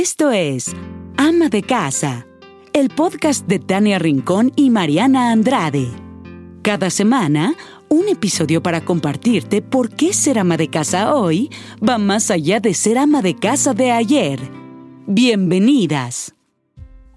Esto es Ama de Casa, el podcast de Tania Rincón y Mariana Andrade. Cada semana, un episodio para compartirte por qué ser ama de casa hoy va más allá de ser ama de casa de ayer. Bienvenidas.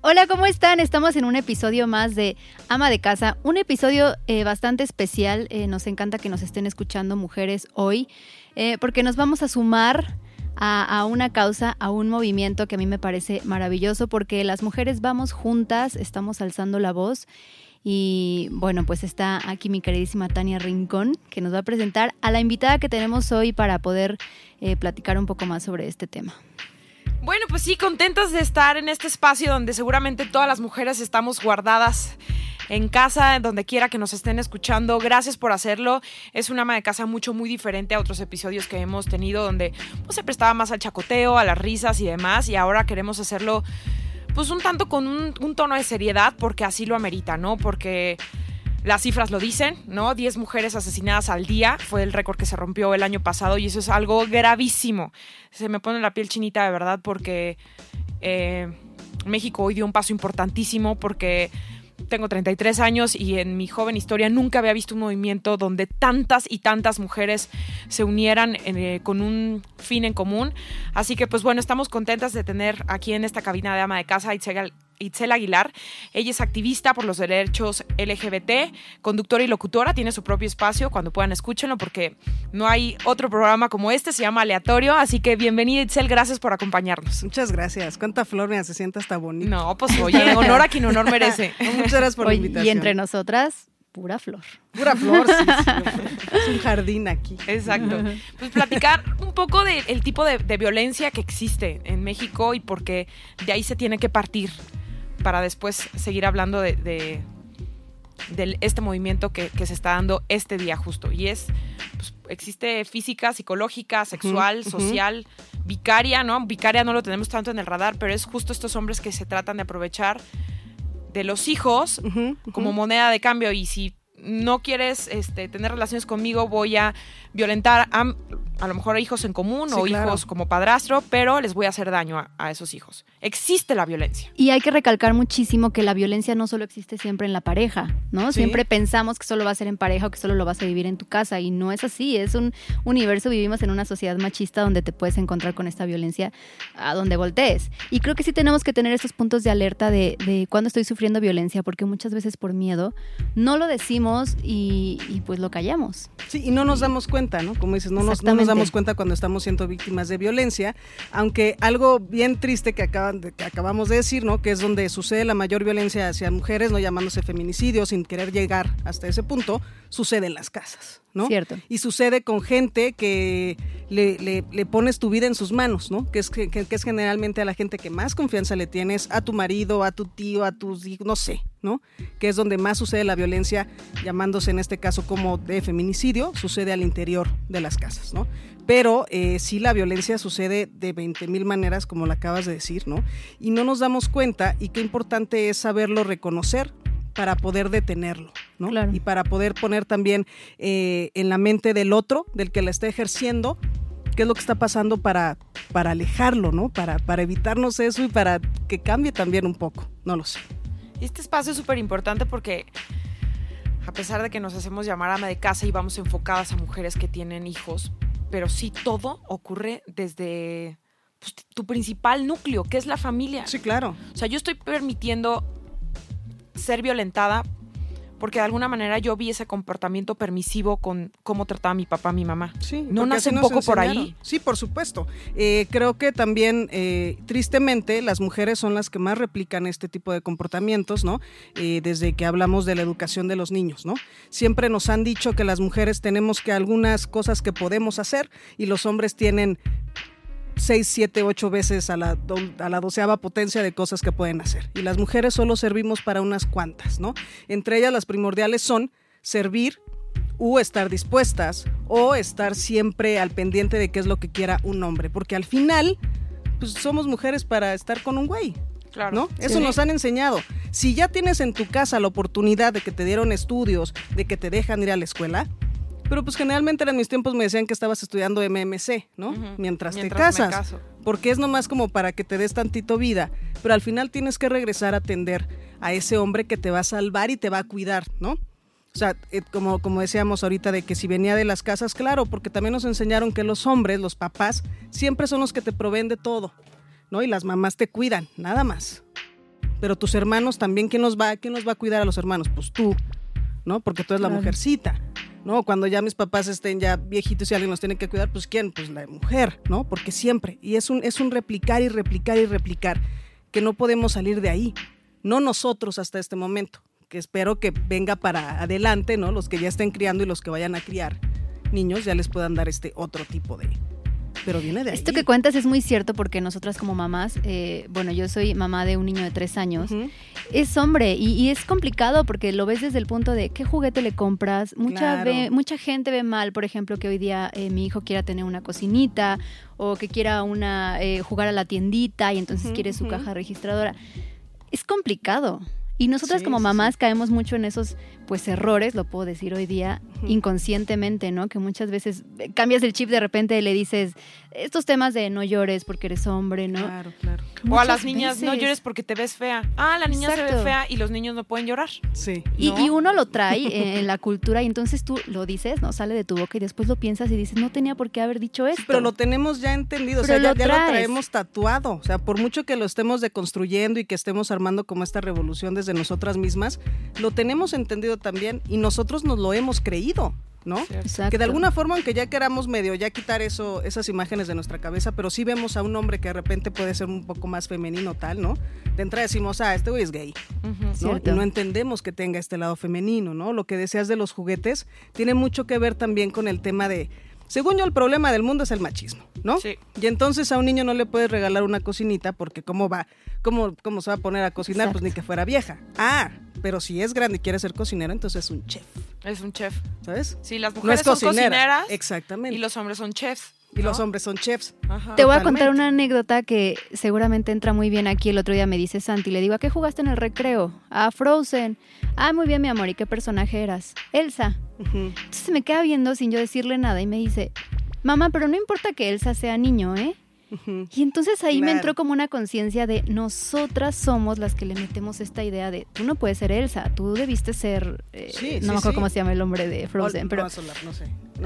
Hola, ¿cómo están? Estamos en un episodio más de Ama de Casa, un episodio eh, bastante especial. Eh, nos encanta que nos estén escuchando mujeres hoy, eh, porque nos vamos a sumar a, una causa, a un movimiento que a mí me parece maravilloso, porque las mujeres vamos juntas, estamos alzando la voz. Y bueno, pues está aquí mi queridísima Tania Rincón, que nos va a presentar a la invitada que tenemos hoy para poder platicar un poco más sobre este tema. Bueno, pues sí, contentas de estar en este espacio donde seguramente todas las mujeres estamos guardadas en casa, donde quiera que nos estén escuchando. Gracias por hacerlo. Es un ama de casa mucho, muy diferente a otros episodios que hemos tenido donde pues, se prestaba más al chacoteo, a las risas y demás. Y ahora queremos hacerlo pues un tanto con un, un tono de seriedad porque así lo amerita, ¿no? Porque las cifras lo dicen, ¿no? 10 mujeres asesinadas al día fue el récord que se rompió el año pasado y eso es algo gravísimo. Se me pone la piel chinita de verdad porque eh, México hoy dio un paso importantísimo porque tengo 33 años y en mi joven historia nunca había visto un movimiento donde tantas y tantas mujeres se unieran eh, con un fin en común. Así que pues bueno, estamos contentas de tener aquí en esta cabina de ama de casa Itzel, Itzel Aguilar. Ella es activista por los derechos LGBT, conductora y locutora, tiene su propio espacio, cuando puedan escúchenlo porque no hay otro programa como este, se llama Aleatorio, así que bienvenida Itzel, gracias por acompañarnos. Muchas gracias, cuánta flor me se siente hasta bonito. No, pues oye, honor a quien honor merece. Muchas gracias por la invitación. Y entre nosotras, pura flor. Pura flor, sí, Es un jardín aquí. Exacto. Pues platicar un poco del tipo de, violencia que existe en México y porque de ahí se tiene que partir para después seguir hablando de, este movimiento que, se está dando este día justo. Y es, pues, existe física, psicológica, sexual, social, vicaria, ¿no? Vicaria no lo tenemos tanto en el radar, pero es justo estos hombres que se tratan de aprovechar de los hijos como moneda de cambio. Y si no quieres este, tener relaciones conmigo, voy a violentar a, a lo mejor hijos en común o hijos como padrastro, pero les voy a hacer daño a, esos hijos. Existe la violencia. Y hay que recalcar muchísimo que la violencia no solo existe siempre en la pareja, ¿no? Siempre pensamos que solo va a ser en pareja o que solo lo vas a vivir en tu casa y no es así. Es un universo, vivimos en una sociedad machista donde te puedes encontrar con esta violencia a donde voltees. Y creo que sí tenemos que tener estos puntos de alerta de, de cuando estoy sufriendo violencia, porque muchas veces por miedo no lo decimos y, pues lo callamos. Sí, y no nos damos cuenta, ¿no? Como dices, no nos, no nos damos cuenta cuando estamos siendo víctimas de violencia, aunque algo bien triste que, acaban de, que acabamos de decir, ¿no? que es donde sucede la mayor violencia hacia mujeres, no llamándose feminicidio, sin querer llegar hasta ese punto, sucede en las casas. ¿no? Cierto. Y sucede con gente que le, le, pones tu vida en sus manos, ¿no? Que es, que, que, es generalmente a la gente que más confianza le tienes, a tu marido, a tu tío, a tus hijos, no sé, ¿no? Que es donde más sucede la violencia, llamándose en este caso como de feminicidio, sucede al interior de las casas, ¿no? Pero eh, sí la violencia sucede de 20 mil maneras, como la acabas de decir, ¿no? Y no nos damos cuenta y qué importante es saberlo reconocer, para poder detenerlo, ¿no? Y para poder poner también eh, en la mente del otro, del que la está ejerciendo, qué es lo que está pasando para, para alejarlo, ¿no? Para, para evitarnos eso y para que cambie también un poco, no lo sé. Este espacio es súper importante porque a pesar de que nos hacemos llamar ama de casa y vamos enfocadas a mujeres que tienen hijos, pero sí todo ocurre desde pues, tu principal núcleo, que es la familia. Sí, claro. O sea, yo estoy permitiendo ser violentada porque de alguna manera yo vi ese comportamiento permisivo con cómo trataba mi papá, mi mamá. Sí, ¿No nace un poco por ahí? Sí, por supuesto. Eh, creo que también, eh, tristemente, las mujeres son las que más replican este tipo de comportamientos, ¿no? Eh, desde que hablamos de la educación de los niños, ¿no? Siempre nos han dicho que las mujeres tenemos que algunas cosas que podemos hacer y los hombres tienen seis, siete, ocho veces a la, a la doceava potencia de cosas que pueden hacer. Y las mujeres solo servimos para unas cuantas, ¿no? Entre ellas las primordiales son servir o estar dispuestas o estar siempre al pendiente de qué es lo que quiera un hombre, porque al final pues somos mujeres para estar con un güey. Claro. ¿No? Eso nos han enseñado. Si ya tienes en tu casa la oportunidad de que te dieron estudios, de que te dejan ir a la escuela, pero pues generalmente en mis tiempos me decían que estabas estudiando MMC, ¿no? Mientras, te casas. porque es nomás como para que te des tantito vida, pero al final tienes que regresar a atender a ese hombre que te va a salvar y te va a cuidar, ¿no? O sea, eh, como, como decíamos ahorita de que si venía de las casas, claro, porque también nos enseñaron que los hombres, los papás, siempre son los que te proveen de todo, ¿no? Y las mamás te cuidan, nada más. Pero tus hermanos también, ¿quién nos va, quién nos va a cuidar a los hermanos? Pues tú, ¿no? Porque tú eres la mujercita, ¿no? Cuando ya mis papás estén ya viejitos y alguien nos tiene que cuidar, pues ¿quién? Pues la mujer, ¿no? Porque siempre. Y es un, es un replicar y replicar y replicar, que no podemos salir de ahí. No nosotros hasta este momento que espero que venga para adelante, ¿no? Los que ya estén criando y los que vayan a criar niños ya les puedan dar este otro tipo de... Pero viene de ahí. Esto que cuentas es muy cierto porque nosotras como mamás, eh, bueno, yo soy mamá de un niño de tres años, es hombre y, es complicado porque lo ves desde el punto de qué juguete le compras. Mucha, mucha gente ve mal, por ejemplo, que hoy día eh, mi hijo quiera tener una cocinita o que quiera una eh, jugar a la tiendita y entonces quiere su caja registradora. Es complicado. Y nosotras como mamás caemos mucho en esos pues errores, lo puedo decir hoy día, inconscientemente, ¿no? Que muchas veces eh, cambias el chip de repente y le dices estos temas de no llores porque eres hombre, ¿no? Claro, claro. o a las niñas, no llores porque te ves fea. Ah, la niña se ve fea y los niños no pueden llorar. Sí. Y, uno lo trae en la cultura y entonces tú lo dices, ¿no? Sale de tu boca y después lo piensas y dices, no tenía por qué haber dicho esto. pero lo tenemos ya entendido, o sea, ya, lo traemos tatuado. O sea, por mucho que lo estemos deconstruyendo y que estemos armando como esta revolución desde nosotras mismas, lo tenemos entendido también y nosotros nos lo hemos creído. ¿no? Que de alguna forma, aunque ya queramos medio ya quitar eso, esas imágenes de nuestra cabeza, pero sí vemos a un hombre que de repente puede ser un poco más femenino tal, ¿no? De entrada decimos, ah, este güey es gay, ¿no? Y no entendemos que tenga este lado femenino, ¿no? Lo que deseas de los juguetes tiene mucho que ver también con el tema de según yo, el problema del mundo es el machismo, ¿no? Sí. Y entonces a un niño no le puedes regalar una cocinita porque ¿cómo va? ¿Cómo, cómo se va a poner a cocinar? Pues ni que fuera vieja. Ah, pero si es grande y quiere ser cocinero, entonces es un chef. Es un chef. ¿Sabes? Sí, las mujeres son cocineras. Exactamente. Y los hombres son chefs. Y los hombres son chefs. Te voy a contar una anécdota que seguramente entra muy bien aquí. El otro día me dice Santi, le digo, ¿a qué jugaste en el recreo? A Frozen. Ah, muy bien, mi amor. ¿Y qué personaje eras? Elsa. Entonces me queda viendo sin yo decirle nada y me dice, mamá, pero no importa que Elsa sea niño, ¿eh? Y entonces ahí me entró como una conciencia de nosotras somos las que le metemos esta idea de tú no puedes ser Elsa, tú debiste ser, eh, no me acuerdo cómo se llama el hombre de Frozen, pero... No, no sé.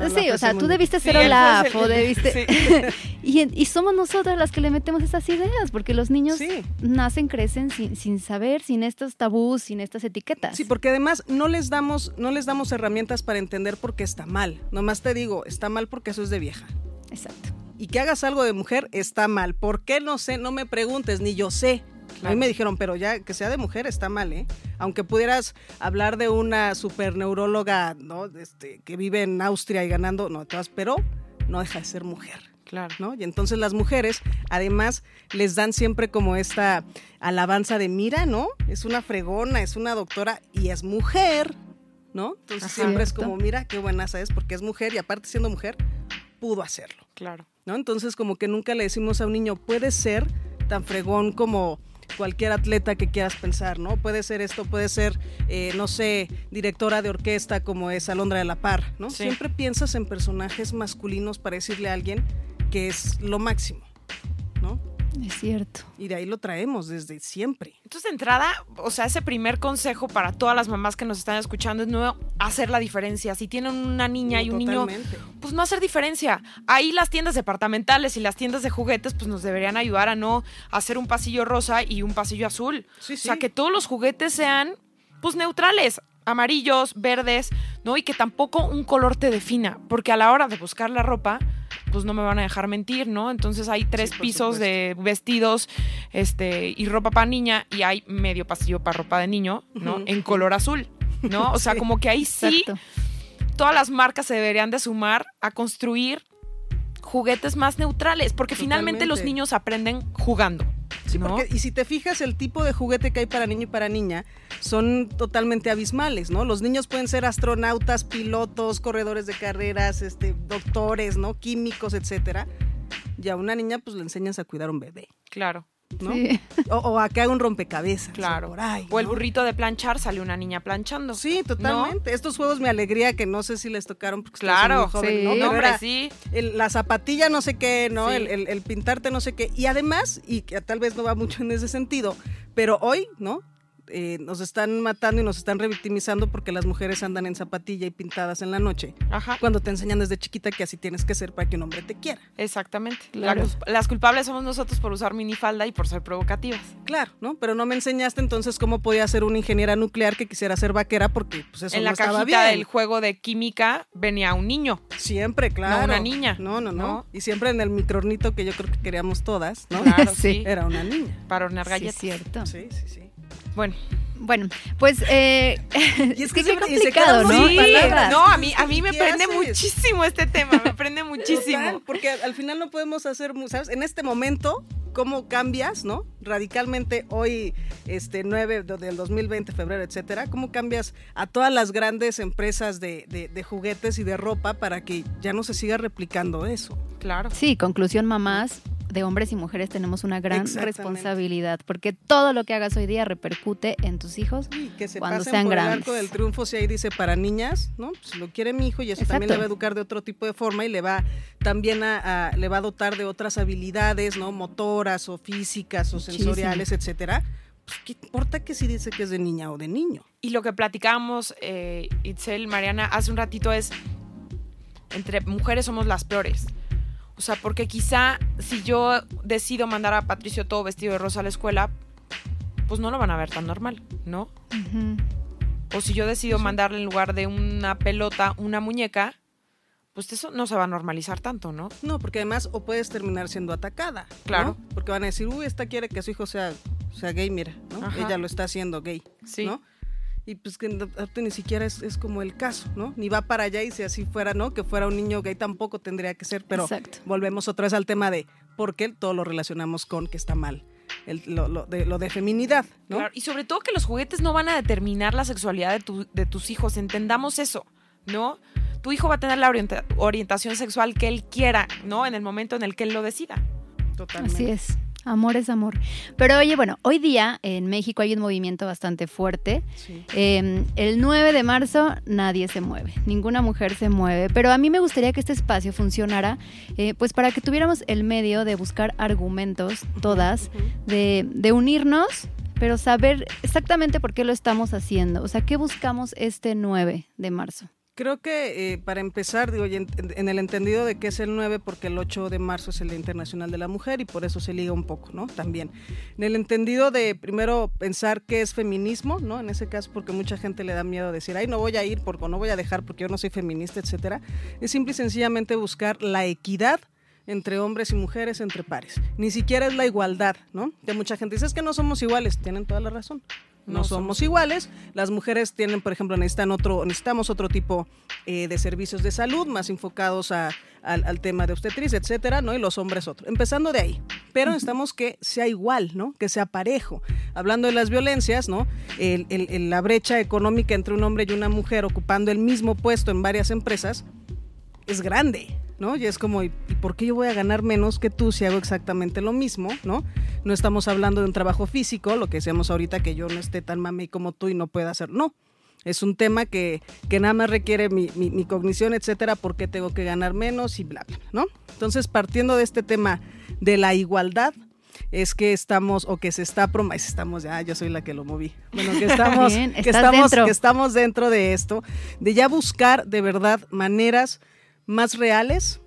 sí, o sea, tú debiste ser Olaf o debiste... y, somos nosotras las que le metemos esas ideas, porque los niños nacen, crecen sin, sin saber, sin estos tabús, sin estas etiquetas. Sí, porque además no les damos, no les damos herramientas para entender por qué está mal. Nomás te digo, está mal porque eso es de vieja. Exacto y que hagas algo de mujer está mal. ¿Por qué no sé? No me preguntes, ni yo sé. A mí me dijeron, pero ya que sea de mujer está mal, ¿eh? Aunque pudieras hablar de una superneuróloga, ¿no? Este, que vive en Austria y ganando, no, todas, pero no deja de ser mujer. Claro. ¿no? Y entonces las mujeres, además, les dan siempre como esta alabanza de, mira, ¿no? Es una fregona, es una doctora y es mujer, ¿no? Entonces siempre es como, mira, qué buena es porque es mujer y aparte siendo mujer, pudo hacerlo. Claro. ¿No? Entonces como que nunca le decimos a un niño, puede ser tan fregón como cualquier atleta que quieras pensar, ¿no? Puede ser esto, puede ser, eh, no sé, directora de orquesta como es Alondra de la Par, ¿no? Siempre piensas en personajes masculinos para decirle a alguien que es lo máximo. Es cierto. Y de ahí lo traemos desde siempre. Entonces, de entrada, o sea, ese primer consejo para todas las mamás que nos están escuchando es no hacer la diferencia. Si tienen una niña y un niño, pues no hacer diferencia. Ahí las tiendas departamentales y las tiendas de juguetes, pues nos deberían ayudar a no hacer un pasillo rosa y un pasillo azul. O sea, que todos los juguetes sean, pues, neutrales amarillos, verdes, ¿no? Y que tampoco un color te defina, porque a la hora de buscar la ropa, pues no me van a dejar mentir, ¿no? Entonces hay tres pisos de vestidos este, y ropa para niña y hay medio pasillo para ropa de niño, ¿no? En color azul, ¿no? O sea, como que ahí sí todas las marcas se deberían de sumar a construir juguetes más neutrales, porque finalmente los niños aprenden jugando. Y si te fijas, el tipo de juguete que hay para niño y para niña son totalmente abismales, ¿no? Los niños pueden ser astronautas, pilotos, corredores de carreras, este, doctores, ¿no? Químicos, etcétera. Y a una niña, pues le enseñas a cuidar un bebé. Claro. ¿No? O, o, a que haga un rompecabezas. Claro. O, por ahí, o el ¿no? burrito de planchar, sale una niña planchando. Sí, totalmente. Estos juegos me alegría que no sé si les tocaron porque Claro, muy jóvenes, sí. ¿no? No, Pero hombre, era sí. el- la zapatilla no sé qué, ¿no? Sí. El, el- el pintarte no sé qué. Y además, y que tal vez no va mucho en ese sentido, pero hoy, ¿no? Eh, nos están matando y nos están revictimizando porque las mujeres andan en zapatilla y pintadas en la noche. Ajá. Cuando te enseñan desde chiquita que así tienes que ser para que un hombre te quiera. Exactamente. Claro. La cul- las culpables somos nosotros por usar minifalda y por ser provocativas. Claro, ¿no? Pero no me enseñaste entonces cómo podía ser una ingeniera nuclear que quisiera ser vaquera porque pues eso en no la estaba cajita bien. del juego de química venía un niño. Siempre, claro. una niña. No, no, no, No. Y siempre en el micronito que yo creo que queríamos todas, ¿no? Claro, Sí. sí. Era una niña. Para hornear Sí, galletas. es cierto. Sí, sí, sí. Bueno, Bueno, pues eh, Y es que se complicado, quedan ¿no? sí, no, a mí, a mí me ¿Qué prende haces? muchísimo este tema, me prende muchísimo. Total, porque al final no podemos hacer, ¿sabes? En este momento, ¿cómo cambias, no? Radicalmente hoy, este 9 de- del 2020, febrero, etcétera, ¿cómo cambias a todas las grandes empresas de, de- de juguetes y de ropa para que ya no se siga replicando eso? Claro. Sí, conclusión, mamás de hombres y mujeres tenemos una gran responsabilidad porque todo lo que hagas hoy día repercute en tus hijos. Y que se Cuando pasen sean por el grandes. arco del triunfo si ahí dice para niñas, ¿no? Pues lo quiere mi hijo y eso también le va a educar de otro tipo de forma y le va también a, a- le va a dotar de otras habilidades, ¿no? Motoras o físicas o Muchísimo. sensoriales, etcétera. Pues, ¿qué importa que si dice que es de niña o de niño? Y lo que platicábamos, eh, Itzel, Mariana, hace un ratito es, entre mujeres somos las peores. O sea, porque quizá si yo decido mandar a Patricio todo vestido de rosa a la escuela, pues no lo van a ver tan normal, ¿no? Ujú. O si yo decido mandarle en lugar de una pelota una muñeca, pues eso no se va a normalizar tanto, ¿no? No, porque además o puedes terminar siendo atacada. ¿no? Claro. Porque van a decir, uy, esta quiere que su hijo sea, sea gay, mira, ¿no? Ajá. Ella lo está haciendo gay, Sí. ¿no? Y pues que ni siquiera es, es como el caso, ¿no? Ni va para allá y si así fuera, ¿no? Que fuera un niño gay tampoco tendría que ser, pero Exacto. volvemos otra vez al tema de por qué todo lo relacionamos con que está mal, el- lo, lo de, lo de feminidad, ¿no? Claro, Y sobre todo que los juguetes no van a determinar la sexualidad de, tu- de tus hijos. Entendamos eso, ¿no? Tu hijo va a tener la orienta- orientación sexual que él quiera, ¿no? En el momento en el que él lo decida. Totalmente. Así es. Amor es amor. Pero oye, bueno, hoy día en México hay un movimiento bastante fuerte. Sí. Eh, el 9 de marzo nadie se mueve, ninguna mujer se mueve, pero a mí me gustaría que este espacio funcionara eh, pues para que tuviéramos el medio de buscar argumentos, todas, de, de unirnos, pero saber exactamente por qué lo estamos haciendo, o sea, ¿qué buscamos este 9 de marzo? Creo que eh, para empezar, digo, en, en el entendido de que es el 9 porque el 8 de marzo es el Día Internacional de la Mujer y por eso se liga un poco, ¿no? También. En el entendido de primero pensar qué es feminismo, ¿no? En ese caso porque mucha gente le da miedo decir, ay, no voy a ir porque no voy a dejar porque yo no soy feminista, etcétera. Es simple y sencillamente buscar la equidad entre hombres y mujeres, entre pares. Ni siquiera es la igualdad, ¿no? Que mucha gente dice, es que no somos iguales, tienen toda la razón. No, No somos somos iguales. Las mujeres tienen, por ejemplo, necesitan otro, necesitamos otro tipo eh, de servicios de salud más enfocados a- al, al tema de obstetricia, etcétera, ¿no? Y los hombres otro. Empezando de ahí. Pero necesitamos que sea igual, ¿no? Que sea parejo. Hablando de las violencias, ¿no? El- el- el- la brecha económica entre un hombre y una mujer ocupando el mismo puesto en varias empresas es grande, ¿no? Y es como, ¿y por qué yo voy a ganar menos que tú si hago exactamente lo mismo, ¿no? No estamos hablando de un trabajo físico, lo que decíamos ahorita, que yo no esté tan mami como tú y no pueda hacer, no. Es un tema que, que nada más requiere mi, mi- mi cognición, etcétera, porque tengo que ganar menos y bla, bla, ¿no? Entonces, partiendo de este tema de la igualdad, es que estamos, o que se está estamos, ya, yo soy la que lo moví. Bueno, que estamos, Bien, que estamos, dentro. que estamos dentro de esto, de ya buscar de verdad maneras más reales,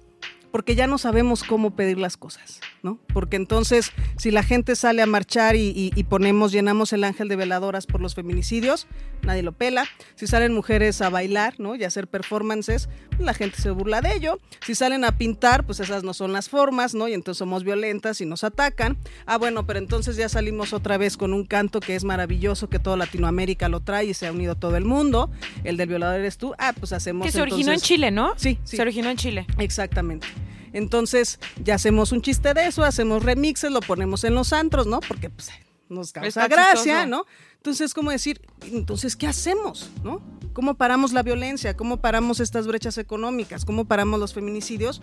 porque ya no sabemos cómo pedir las cosas, ¿no? Porque entonces, si la gente sale a marchar y, y- y ponemos, llenamos el ángel de veladoras por los feminicidios, nadie lo pela. Si salen mujeres a bailar, ¿no? Y a hacer performances, pues la gente se burla de ello. Si salen a pintar, pues esas no son las formas, ¿no? Y entonces somos violentas y nos atacan. Ah, bueno, pero entonces ya salimos otra vez con un canto que es maravilloso, que toda Latinoamérica lo trae y se ha unido todo el mundo. El del violador eres tú. Ah, pues hacemos Que se originó en Chile, ¿no? Sí, sí. Se originó en Chile. Exactamente. Entonces, ya hacemos un chiste de eso, hacemos remixes, lo ponemos en los antros, ¿no? Porque pues, nos causa Está gracia, chistoso. ¿no? Entonces, ¿cómo decir? Entonces, ¿qué hacemos? ¿No? ¿Cómo paramos la violencia? ¿Cómo paramos estas brechas económicas? ¿Cómo paramos los feminicidios?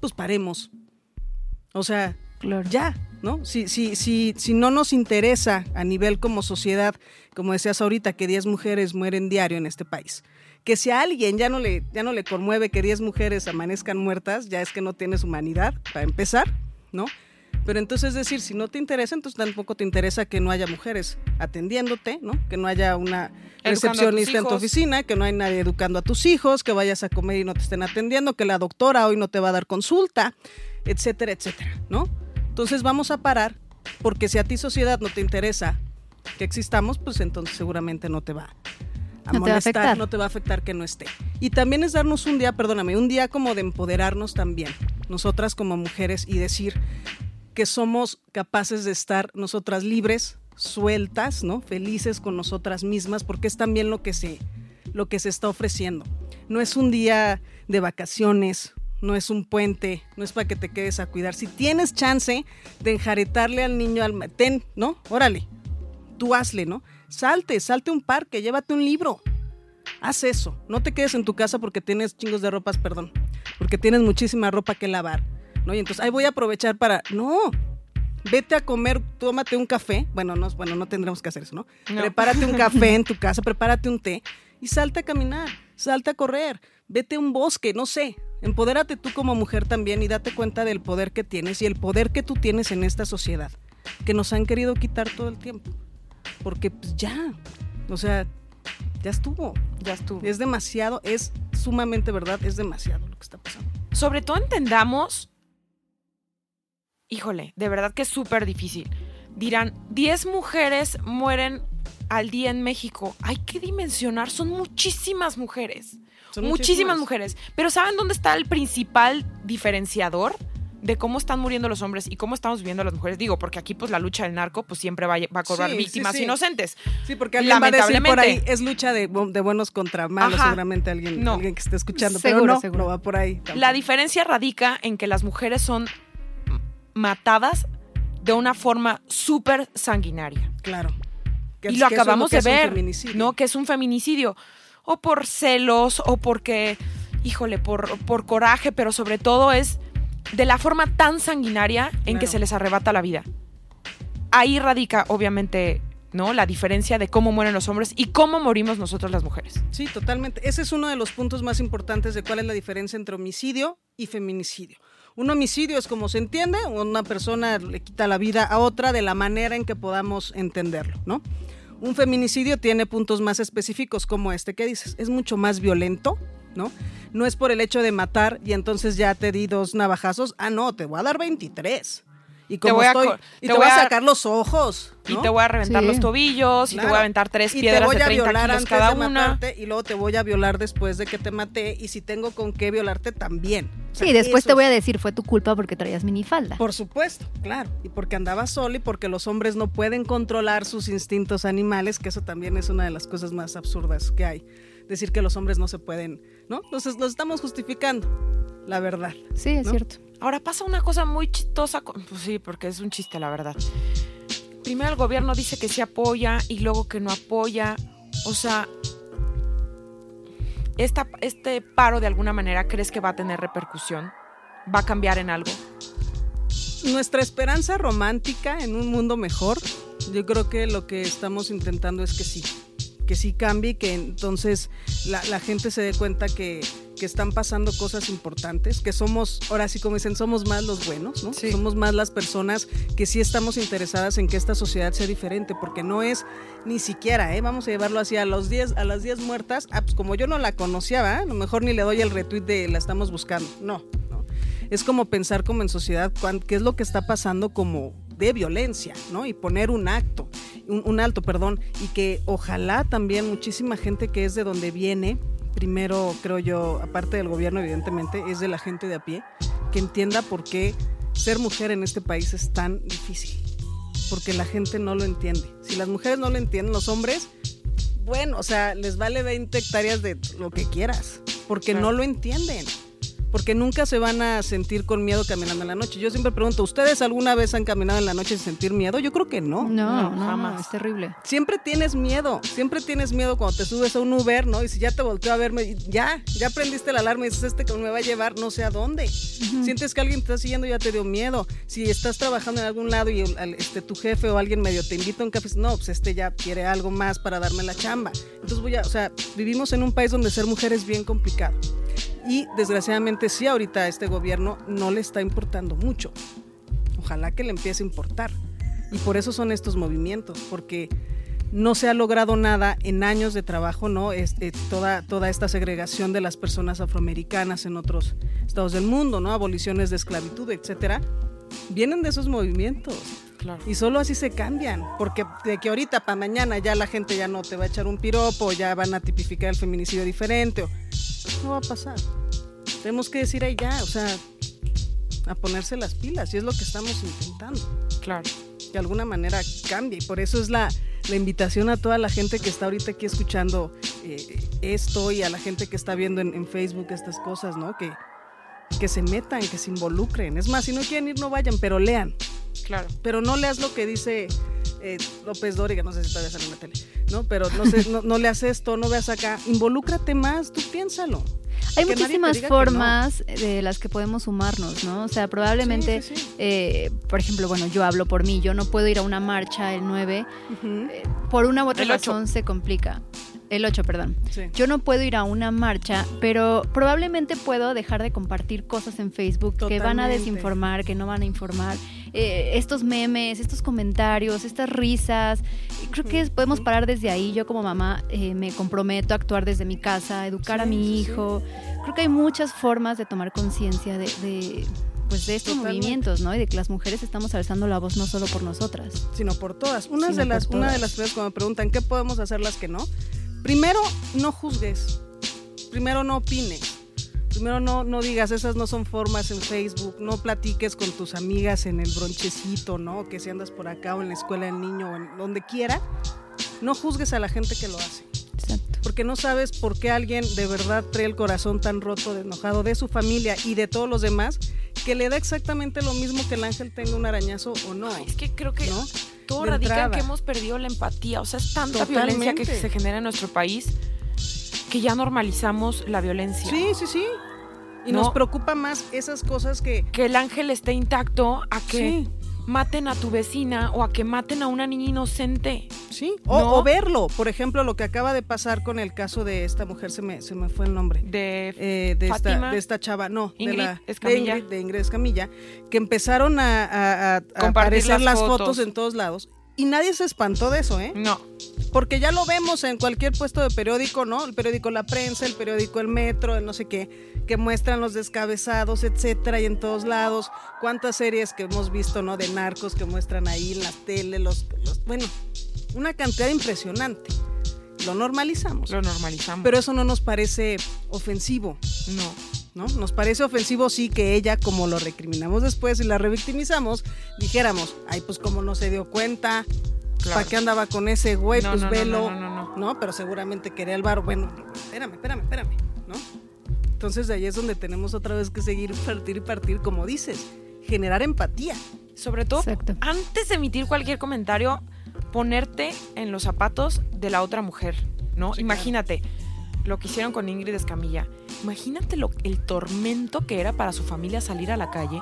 Pues paremos. O sea, Claro. ya, ¿no? Si, si, si, si no nos interesa a nivel como sociedad, como decías ahorita, que 10 mujeres mueren diario en este país, que si a alguien ya no le, ya no le conmueve que 10 mujeres amanezcan muertas, ya es que no tienes humanidad, para empezar, ¿no? Pero entonces es decir, si no te interesa, entonces tampoco te interesa que no haya mujeres atendiéndote, ¿no? Que no haya una recepcionista en tu oficina, que no hay nadie educando a tus hijos, que vayas a comer y no te estén atendiendo, que la doctora hoy no te va a dar consulta, etcétera, etcétera, ¿no? Entonces vamos a parar, porque si a ti sociedad no te interesa que existamos, pues entonces seguramente no te va a molestar, no te va a afectar que no esté. Y también es darnos un día, perdóname, un día como de empoderarnos también, nosotras como mujeres, y decir que somos capaces de estar nosotras libres, sueltas, ¿no? Felices con nosotras mismas, porque es también lo que se, lo que se está ofreciendo. No es un día de vacaciones, no es un puente, no es para que te quedes a cuidar. Si tienes chance de enjaretarle al niño al ten, ¿no? Órale, tú hazle, ¿no? Salte, salte a un parque, llévate un libro. Haz eso. No te quedes en tu casa porque tienes chingos de ropas, perdón. Porque tienes muchísima ropa que lavar. ¿no? Y entonces ahí voy a aprovechar para. No. Vete a comer, tómate un café. Bueno, no, bueno, no tendremos que hacer eso, ¿no? Prepárate un café en tu casa, prepárate un té y salte a caminar, salte a correr, vete a un bosque, no sé. Empodérate tú como mujer también y date cuenta del poder que tienes y el poder que tú tienes en esta sociedad, que nos han querido quitar todo el tiempo porque pues ya, o sea, ya estuvo. Ya estuvo. Es demasiado, es sumamente verdad, es demasiado lo que está pasando. Sobre todo entendamos, híjole, de verdad que es súper difícil. Dirán, 10 mujeres mueren al día en México. Hay que dimensionar, son muchísimas mujeres. Son muchísimas, muchísimas mujeres. Pero ¿saben dónde está el principal diferenciador? De cómo están muriendo los hombres y cómo estamos viviendo las mujeres. Digo, porque aquí pues la lucha del narco pues siempre va, a cobrar víctimas inocentes. Sí, porque alguien va a decir por ahí, es lucha de, buenos contra malos, seguramente alguien, alguien que esté escuchando, pero no, seguro. va por ahí. La diferencia radica en que las mujeres son matadas de una forma súper sanguinaria. Claro. y lo acabamos de ver, ¿no? Que es un feminicidio. O por celos, o porque, híjole, por, por coraje, pero sobre todo es de la forma tan sanguinaria en que se les arrebata la vida. Ahí radica, obviamente, ¿no? La diferencia de cómo mueren los hombres y cómo morimos nosotros las mujeres. Sí, totalmente. Ese es uno de los puntos más importantes de cuál es la diferencia entre homicidio y feminicidio. Un homicidio es como se entiende, una persona le quita la vida a otra de la manera en que podamos entenderlo, ¿no? Un feminicidio tiene puntos más específicos como este que dices, es mucho más violento, ¿no? No es por el hecho de matar y entonces ya te di dos navajazos. Ah, no, te voy a dar 23. Y como te voy a, y te, voy a sacar los ojos. Y te voy a reventar los tobillos, y te voy a aventar tres piedras de 30 violar kilos cada una. y luego te voy a violar después de que te maté. Y si tengo con qué violarte, también. sí, después te voy a decir, fue tu culpa porque traías minifalda. Por supuesto, claro. Y porque andabas solo y porque los hombres no pueden controlar sus instintos animales, que eso también es una de las cosas más absurdas que hay decir que los hombres no se pueden, ¿no? Entonces los estamos justificando, la verdad. Sí, es cierto. Ahora pasa una cosa muy chistosa, pues sí, porque es un chiste, la verdad. Primero el gobierno dice que se apoya y luego que no apoya. O sea, esta, este paro de alguna manera, ¿crees que va a tener repercusión? ¿Va a cambiar en algo? Nuestra esperanza romántica en un mundo mejor, yo creo que lo que estamos intentando es que sí, que sí cambie, que entonces la, gente se dé cuenta que, están pasando cosas importantes, que somos, ahora sí como dicen, somos más los buenos, ¿no? Somos más las personas que sí estamos interesadas en que esta sociedad sea diferente, porque no es ni siquiera, ¿eh? Vamos a llevarlo así a los 10, a las 10 muertas, ah, pues como yo no la conocía, a lo mejor ni le doy el retweet de la estamos buscando, no, no. Es como pensar como en sociedad, qué es lo que está pasando como de violencia, ¿no? Y poner un acto un, alto, perdón, y que ojalá también muchísima gente que es de donde viene, primero creo yo, aparte del gobierno evidentemente, es de la gente de a pie, que entienda por qué ser mujer en este país es tan difícil, porque la gente no lo entiende. Si las mujeres no lo entienden, los hombres, bueno, o sea, les vale 20 hectáreas de lo que quieras, porque no lo entienden. Porque nunca se van a sentir con miedo caminando en la noche. Yo siempre pregunto, ¿ustedes alguna vez han caminado en la noche sin sentir miedo? Yo creo que no. No, no, jamás. es terrible. Siempre tienes miedo, siempre tienes miedo cuando te subes a un Uber, ¿no? Y si ya te volteó a verme, ya, ya prendiste la alarma y dices, este que me va a llevar no sé a dónde. Sientes que alguien te está siguiendo, ya te dio miedo. Si estás trabajando en algún lado y este, tu jefe o alguien medio te invita a un café, no, pues este ya quiere algo más para darme la chamba. Entonces voy a, o sea, vivimos en un país donde ser mujer es bien complicado. Y desgraciadamente sí, ahorita este gobierno no le está importando mucho. Ojalá que le empiece a importar. Y por eso son estos movimientos, porque no se ha logrado nada en años de trabajo, ¿no? Este, toda, toda esta segregación de las personas afroamericanas en otros estados del mundo, ¿no? Aboliciones de esclavitud, etcétera, vienen de esos movimientos. Y solo así se cambian, porque de que ahorita para mañana ya la gente ya no te va a echar un piropo, ya van a tipificar el feminicidio diferente, no va a pasar. Tenemos que decir ahí ya, o sea, a ponerse las pilas, y es lo que estamos intentando. Claro. De alguna manera cambie, y por eso es la, invitación a toda la gente que está ahorita aquí escuchando eh, esto y a la gente que está viendo en, en Facebook estas cosas, ¿no? Que, que se metan, que se involucren. Es más, si no quieren ir, no vayan, pero lean. Claro. Pero no leas lo que dice eh, López Dóriga, no sé si todavía sale en la tele, ¿no? Pero no, sé, no, le haces esto, no veas acá. Involúcrate más, tú piénsalo. Hay muchísimas formas de las que podemos sumarnos, ¿no? O sea, probablemente, eh, por ejemplo, bueno, yo hablo por mí, yo no puedo ir a una marcha el 9, eh, por una u otra razón se complica. El 8, perdón. Yo no puedo ir a una marcha, pero probablemente puedo dejar de compartir cosas en Facebook que van a desinformar, que no van a informar. Eh, estos memes, estos comentarios, estas risas. Creo que podemos parar desde ahí. Yo como mamá eh, me comprometo a actuar desde mi casa, educar a mi hijo. Creo que hay muchas formas de tomar conciencia de, pues de estos movimientos, ¿no? Y de que las mujeres estamos alzando la voz no solo por nosotras, sino por todas. Una de las una de las cosas cuando me preguntan qué podemos hacer las que no, primero no juzgues, primero no opines. Primero no, no digas, esas no son formas en Facebook, no platiques con tus amigas en el bronchecito, ¿no? Que si andas por acá o en la escuela del niño o en donde quiera, no juzgues a la gente que lo hace. Exacto. Porque no sabes por qué alguien de verdad trae el corazón tan roto, de enojado de su familia y de todos los demás, que le da exactamente lo mismo que el ángel tenga un arañazo o no. es que creo que todo radica en que hemos perdido la empatía. O sea, es tanta violencia que se genera en nuestro país que ya normalizamos la violencia. Sí, sí, sí. Y nos preocupa más esas cosas que... Que el ángel esté intacto a que maten a tu vecina o a que maten a una niña inocente. Sí, o, verlo. Por ejemplo, lo que acaba de pasar con el caso de esta mujer, se me, se me fue el nombre. De, eh, de, esta, de esta chava, no, Ingrid de, la, Escamilla. de Ingrid, Escamilla, que empezaron a, a, aparecer las, fotos en todos lados. Y nadie se espantó de eso, ¿eh? No. Porque ya lo vemos en cualquier puesto de periódico, ¿no? El periódico La Prensa, el periódico El Metro, el no sé qué, que muestran los descabezados, etcétera, y en todos lados. Cuántas series que hemos visto, ¿no? De narcos que muestran ahí en la tele, los, los bueno, una cantidad impresionante. Lo normalizamos. Lo normalizamos. Pero eso no nos parece ofensivo. No. ¿No? Nos parece ofensivo sí que ella, como lo recriminamos después y la revictimizamos, dijéramos, ay, pues como no se dio cuenta, ¿Para qué andaba con ese güey? pues velo. No, no, Pero seguramente quería el bar. Bueno, espérame, espérame, espérame, ¿no? Entonces de ahí es donde tenemos otra vez que seguir partir y partir, como dices, generar empatía. Sobre todo, antes de emitir cualquier comentario, ponerte en los zapatos de la otra mujer, ¿no? Imagínate lo que hicieron con Ingrid Escamilla. Imagínate lo, el tormento que era para su familia salir a la calle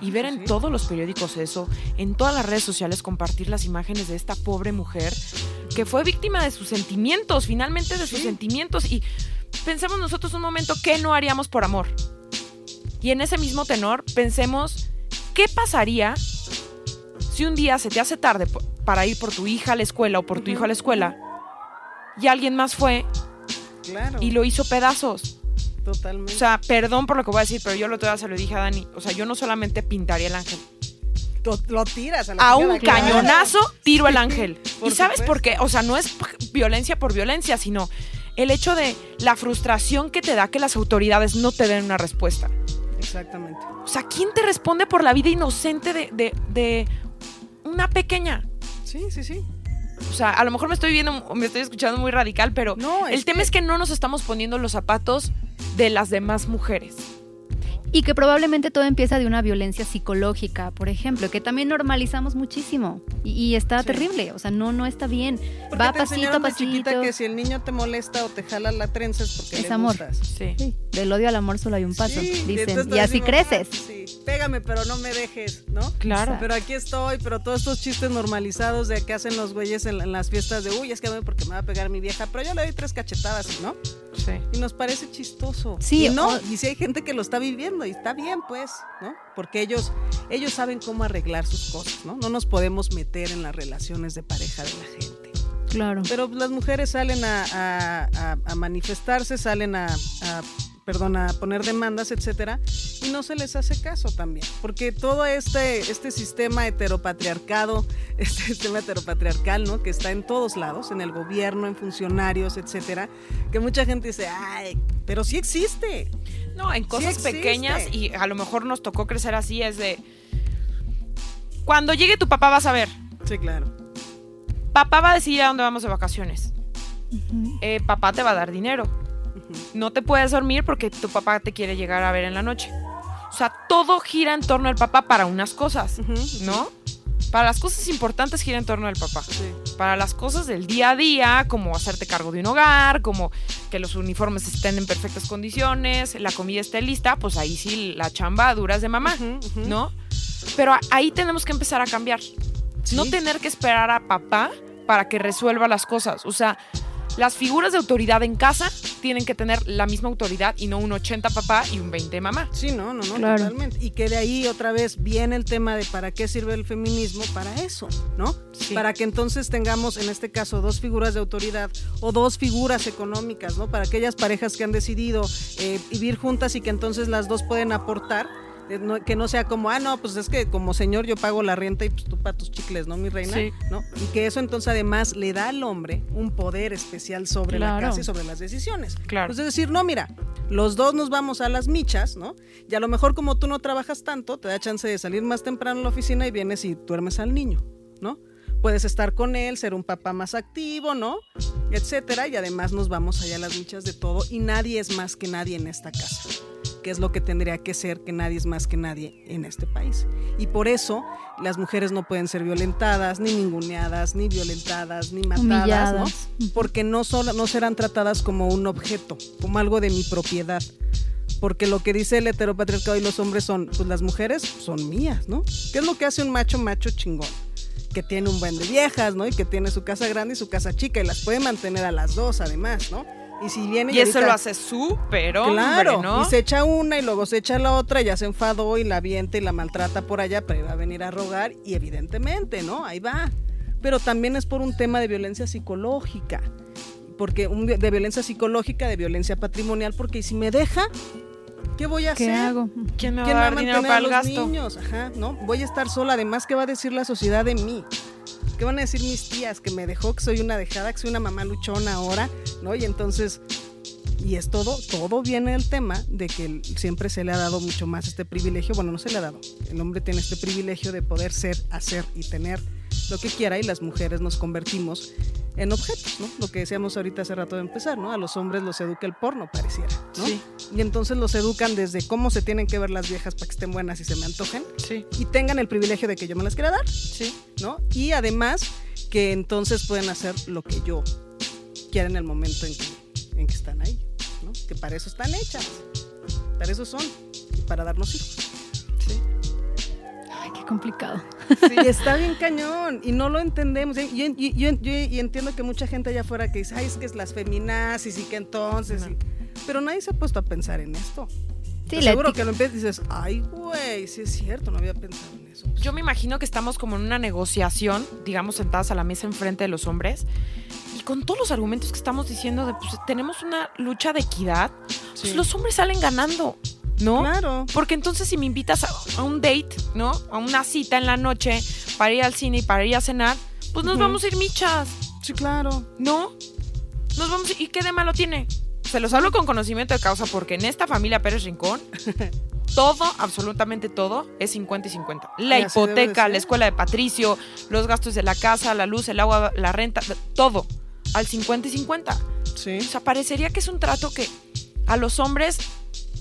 y ver en todos los periódicos eso, en todas las redes sociales compartir las imágenes de esta pobre mujer que fue víctima de sus sentimientos, finalmente de sus sentimientos. Y pensemos nosotros un momento, ¿qué no haríamos por amor? Y en ese mismo tenor, pensemos, ¿qué pasaría si un día se te hace tarde para ir por tu hija a la escuela o por tu hijo a la escuela y alguien más fue y lo hizo pedazos? Totalmente. O sea, perdón por lo que voy a decir, pero yo lo todavía se lo dije a Dani. O sea, yo no solamente pintaría el ángel. Lo tiras a, a un cañonazo, tiro el ángel. ¿Y sabes por qué? O sea, no es violencia por violencia, sino el hecho de la frustración que te da que las autoridades no te den una respuesta. Exactamente. O sea, ¿quién te responde por la vida inocente de, de, de una pequeña? Sí, sí, sí. O sea, a lo mejor me estoy viendo, me estoy escuchando muy radical, pero el tema es que no nos estamos poniendo los zapatos de las demás mujeres. Y que probablemente todo empieza de una violencia psicológica, por ejemplo, que también normalizamos muchísimo. Y, y está Sí. terrible. O sea, no, no está bien. Porque Va te pasito a de pasito. chiquita que si el niño te molesta o te jala la trenza es porque Es le amor. gustas. Sí. Sí, del odio al amor solo hay un paso, Sí, dicen. Y así decimos, creces. "Ah, Sí, pégame, pero no me dejes, ¿no? Claro. Pero aquí estoy, pero todos estos chistes normalizados de que hacen los güeyes en, en las fiestas de, uy, es que me porque me va a pegar mi vieja, pero yo le doy tres cachetadas, ¿no? Sí. Y nos parece chistoso. Sí, y no, o- y si hay gente que lo está viviendo y está bien, pues, ¿no? Porque ellos, ellos saben cómo arreglar sus cosas, ¿no? No nos podemos meter en las relaciones de pareja de la gente. Claro. Pero las mujeres salen a, a- a- manifestarse, salen a, a- perdón, a poner demandas, etcétera, y no se les hace caso también, porque todo este, este sistema heteropatriarcado, este sistema heteropatriarcal, ¿no? Que está en todos lados, en el gobierno, en funcionarios, etcétera, que mucha gente dice, ay, pero sí existe. No, en cosas pequeñas y a lo mejor nos tocó crecer así, es de... Cuando llegue tu papá vas a ver. Sí, claro. Papá va a decidir a dónde vamos de vacaciones. Eh, papá te va a dar dinero. No te puedes dormir porque tu papá te quiere llegar a ver en la noche. O sea, todo gira en torno al papá para unas cosas. ¿no? Para las cosas importantes gira en torno al papá. Sí. Para las cosas del día a día, como hacerte cargo de un hogar, como que los uniformes estén en perfectas condiciones, la comida esté lista, pues ahí sí la chamba duras de mamá. ¿no? Pero ahí tenemos que empezar a cambiar. No tener que esperar a papá para que resuelva las cosas. O sea, las figuras de autoridad en casa tienen que tener la misma autoridad y no un 80 papá y un 20 mamá. Sí, no, no, no, Claro. totalmente. Y que de ahí otra vez viene el tema de para qué sirve el feminismo, para eso, ¿no? Sí. Para que entonces tengamos, en este caso, dos figuras de autoridad o dos figuras económicas, ¿no? Para aquellas parejas que han decidido eh, vivir juntas y que entonces las dos pueden aportar. Eh, no- que no sea como, ah, no, pues es que como señor yo pago la renta y pues tú para tus chicles, ¿no, mi reina? Sí. ¿No? Y que eso entonces además le da al hombre un poder especial sobre la casa y sobre las decisiones. Claro. Pues es decir, no, mira, los dos nos vamos a las michas, ¿no? Y a lo mejor como tú no trabajas tanto, te da chance de salir más temprano a la oficina y vienes y duermes al niño, ¿no? Puedes estar con él, ser un papá más activo, ¿no? Etcétera. Y además nos vamos allá a las michas de todo y nadie es más que nadie en esta casa. Que es lo que tendría que ser, que nadie es más que nadie en este país. Y por eso las mujeres no pueden ser violentadas, ni ninguneadas, ni violentadas, ni matadas, Humilladas. ¿no? Porque no, solo, no serán tratadas como un objeto, como algo de mi propiedad. Porque lo que dice el heteropatriarcado y los hombres son, pues las mujeres son mías, ¿no? ¿Qué es lo que hace un macho macho chingón? Que tiene un buen de viejas, ¿no? Y que tiene su casa grande y su casa chica y las puede mantener a las dos además, ¿no? Y si viene Y eso ahorita- lo hace súper hombre, Claro, ¿no? y se echa una y luego se echa la otra, y ya se enfadó y la avienta y la maltrata por allá, pero va a venir a rogar y evidentemente, ¿no? Ahí va. Pero también es por un tema de violencia psicológica, porque un, de violencia psicológica, de violencia patrimonial, porque ¿y si me deja, ¿qué voy a ¿Qué hacer? hago? ¿Quién me va ¿Quién a va a dar dinero mantener para a el los gasto? niños? Ajá, ¿no? Voy a estar sola. Además, ¿qué va a decir la sociedad de mí? ¿Qué van a decir mis tías? Que me dejó, que soy una dejada, que soy una mamá luchona ahora, ¿no? Y entonces, y es todo, todo viene del tema de que siempre se le ha dado mucho más este privilegio. Bueno, no se le ha dado. El hombre tiene este privilegio de poder ser, hacer y tener lo que quiera y las mujeres nos convertimos en objetos, ¿no? Lo que decíamos ahorita hace rato de empezar, ¿no? A los hombres los educa el porno, pareciera, ¿no? Sí. Y entonces los educan desde cómo se tienen que ver las viejas para que estén buenas y se me antojen Sí, y tengan el privilegio de que yo me las quiera dar, sí. ¿no? Y además que entonces pueden hacer lo que yo quiera en el momento en que, en que están ahí, ¿no? Que para eso están hechas, para eso son, y para darnos hijos. Sí. Qué complicado. Y está bien cañón y no lo entendemos. Y, y- y- y entiendo que mucha gente allá afuera que dice, ay, es que es las feminazis y que entonces... y-". Pero nadie se ha puesto a pensar en esto. Sí, seguro que lo empiezas y dices, ay, güey, sí es cierto, no había pensado en eso. Yo me imagino que estamos como en una negociación, digamos, sentadas a la mesa enfrente de los hombres, y con todos los argumentos que estamos diciendo de, pues, tenemos una lucha de equidad, pues Sí. los hombres salen ganando, ¿no? Claro. Porque entonces si me invitas a, a un date, ¿no? A una cita en la noche para ir al cine y para ir a cenar, pues nos vamos a ir michas, Sí, claro. ¿no? Nos vamos a- ¿Y qué de malo tiene? Se los hablo con conocimiento de causa porque en esta familia Pérez Rincón todo, absolutamente todo, es 50 y 50. La Y hipoteca, la escuela de Patricio, los gastos de la casa, la luz, el agua, la renta, todo al 50 y 50. Sí. O sea, parecería que es un trato que a los hombres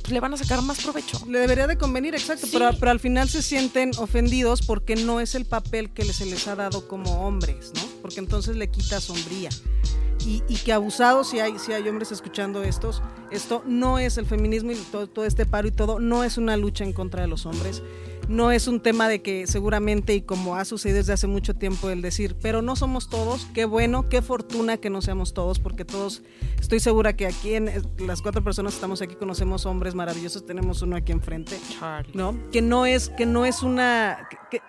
le van a sacar más provecho. Le debería de convenir, exacto, Sí. pero, pero al final se sienten ofendidos porque no es el papel que se les ha dado como hombres, ¿no? Porque entonces le quita sombría. Y, y que abusados, si hay, si hay hombres escuchando estos, esto no es el feminismo y todo, todo este paro y todo, no es una lucha en contra de los hombres. No es un tema de que seguramente, y como ha sucedido desde hace mucho tiempo, el decir, pero no somos todos, qué bueno, qué fortuna que no seamos todos, porque todos, estoy segura que aquí en eh, las cuatro personas que estamos aquí conocemos hombres maravillosos, tenemos uno aquí enfrente, Charlie. ¿no? Que no es, que no es una, que- que-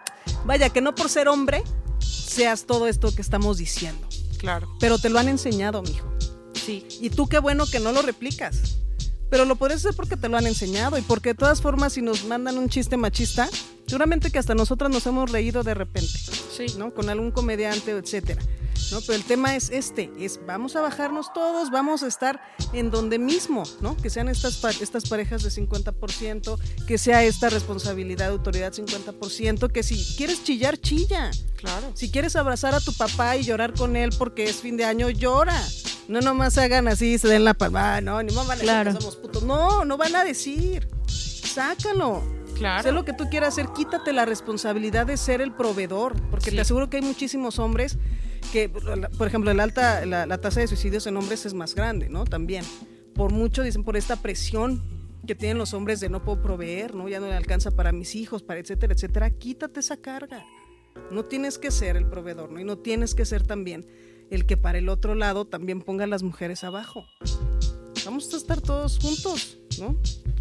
vaya, que no por ser hombre seas todo esto que estamos diciendo, Claro. pero te lo han enseñado, mijo. Sí. Y tú qué bueno que no lo replicas. Pero lo podrías hacer porque te lo han enseñado y porque de todas formas si nos mandan un chiste machista, seguramente que hasta nosotras nos hemos reído de repente, Sí. ¿no? Con algún comediante, etcétera. ¿No? Pero el tema es este, es vamos a bajarnos todos, vamos a estar en donde mismo, ¿no? Que sean estas, estas parejas de 50%, que sea esta responsabilidad de autoridad 50%, que si quieres chillar, chilla. Claro. Si quieres abrazar a tu papá y llorar con él porque es fin de año, llora. No nomás hagan así, se den la palma, no, ni más van a decir Claro. que somos putos. No, no van a decir. Sácalo. Claro. Sé lo que tú quieras hacer, quítate la responsabilidad de ser el proveedor, porque Sí. te aseguro que hay muchísimos hombres que, por ejemplo, el alta, la, la tasa de suicidios en hombres es más grande, ¿no? También. Por mucho, dicen, por esta presión que tienen los hombres de no puedo proveer, ¿no? Ya no le alcanza para mis hijos, para etcétera, etcétera. Quítate esa carga. No tienes que ser el proveedor, ¿no? Y no tienes que ser también el que para el otro lado también ponga a las mujeres abajo. Vamos a estar todos juntos, ¿no?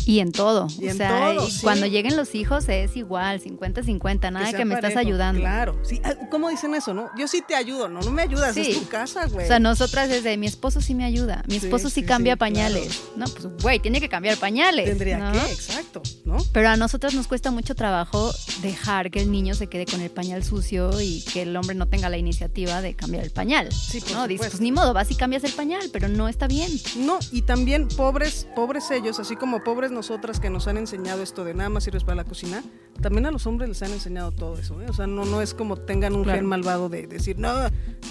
Y en todo. Y o en sea, todo, y sí. cuando lleguen los hijos es igual, 50-50, nada sea que me estás ayudando. Claro, sí. Ah, ¿Cómo dicen eso, no? Yo sí te ayudo, no, no me ayudas, Sí. es tu casa, güey. O sea, nosotras desde mi esposo sí me ayuda, mi esposo sí, sí, cambia pañales. No, pues güey, tiene que cambiar pañales. Tendría ¿no? que, exacto, ¿no? Pero a nosotras nos cuesta mucho trabajo dejar que el niño se quede con el pañal sucio y que el hombre no tenga la iniciativa de cambiar el pañal. Sí, por no, dices, pues ni modo, vas y cambias el pañal, pero no está bien. No, y también pobres, pobres ellos, así como pobres nosotras que nos han enseñado esto de nada más sirves para la cocina, también a los hombres les han enseñado todo eso, ¿eh? O sea, no, no es como tengan un Claro. gen malvado de decir, no,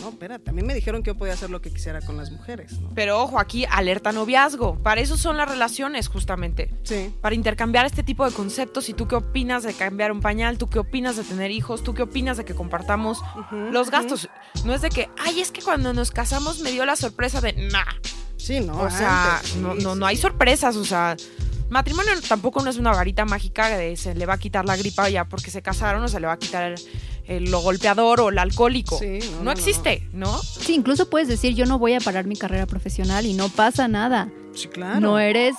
no, espérate, a mí me dijeron que yo podía hacer lo que quisiera con las mujeres, ¿no? Pero ojo, aquí alerta noviazgo. Para eso son las relaciones, justamente. Sí, Para intercambiar este tipo de conceptos. ¿Y tú qué opinas de cambiar un pañal? ¿Tú qué opinas de tener hijos? ¿Tú qué opinas de que compartamos los gastos? No es de que, ay, es que cuando nos casamos me dio la sorpresa de, nah. Sí, no, o sea, sí, no, no, no hay sorpresas, o sea, matrimonio tampoco no es una varita mágica de se le va a quitar la gripa ya porque se casaron o se le va a quitar el, el- lo golpeador o el alcohólico. Sí, no, no, no, no. existe, ¿no? Sí, incluso puedes decir, yo no voy a parar mi carrera profesional y no pasa nada. Sí, claro. No eres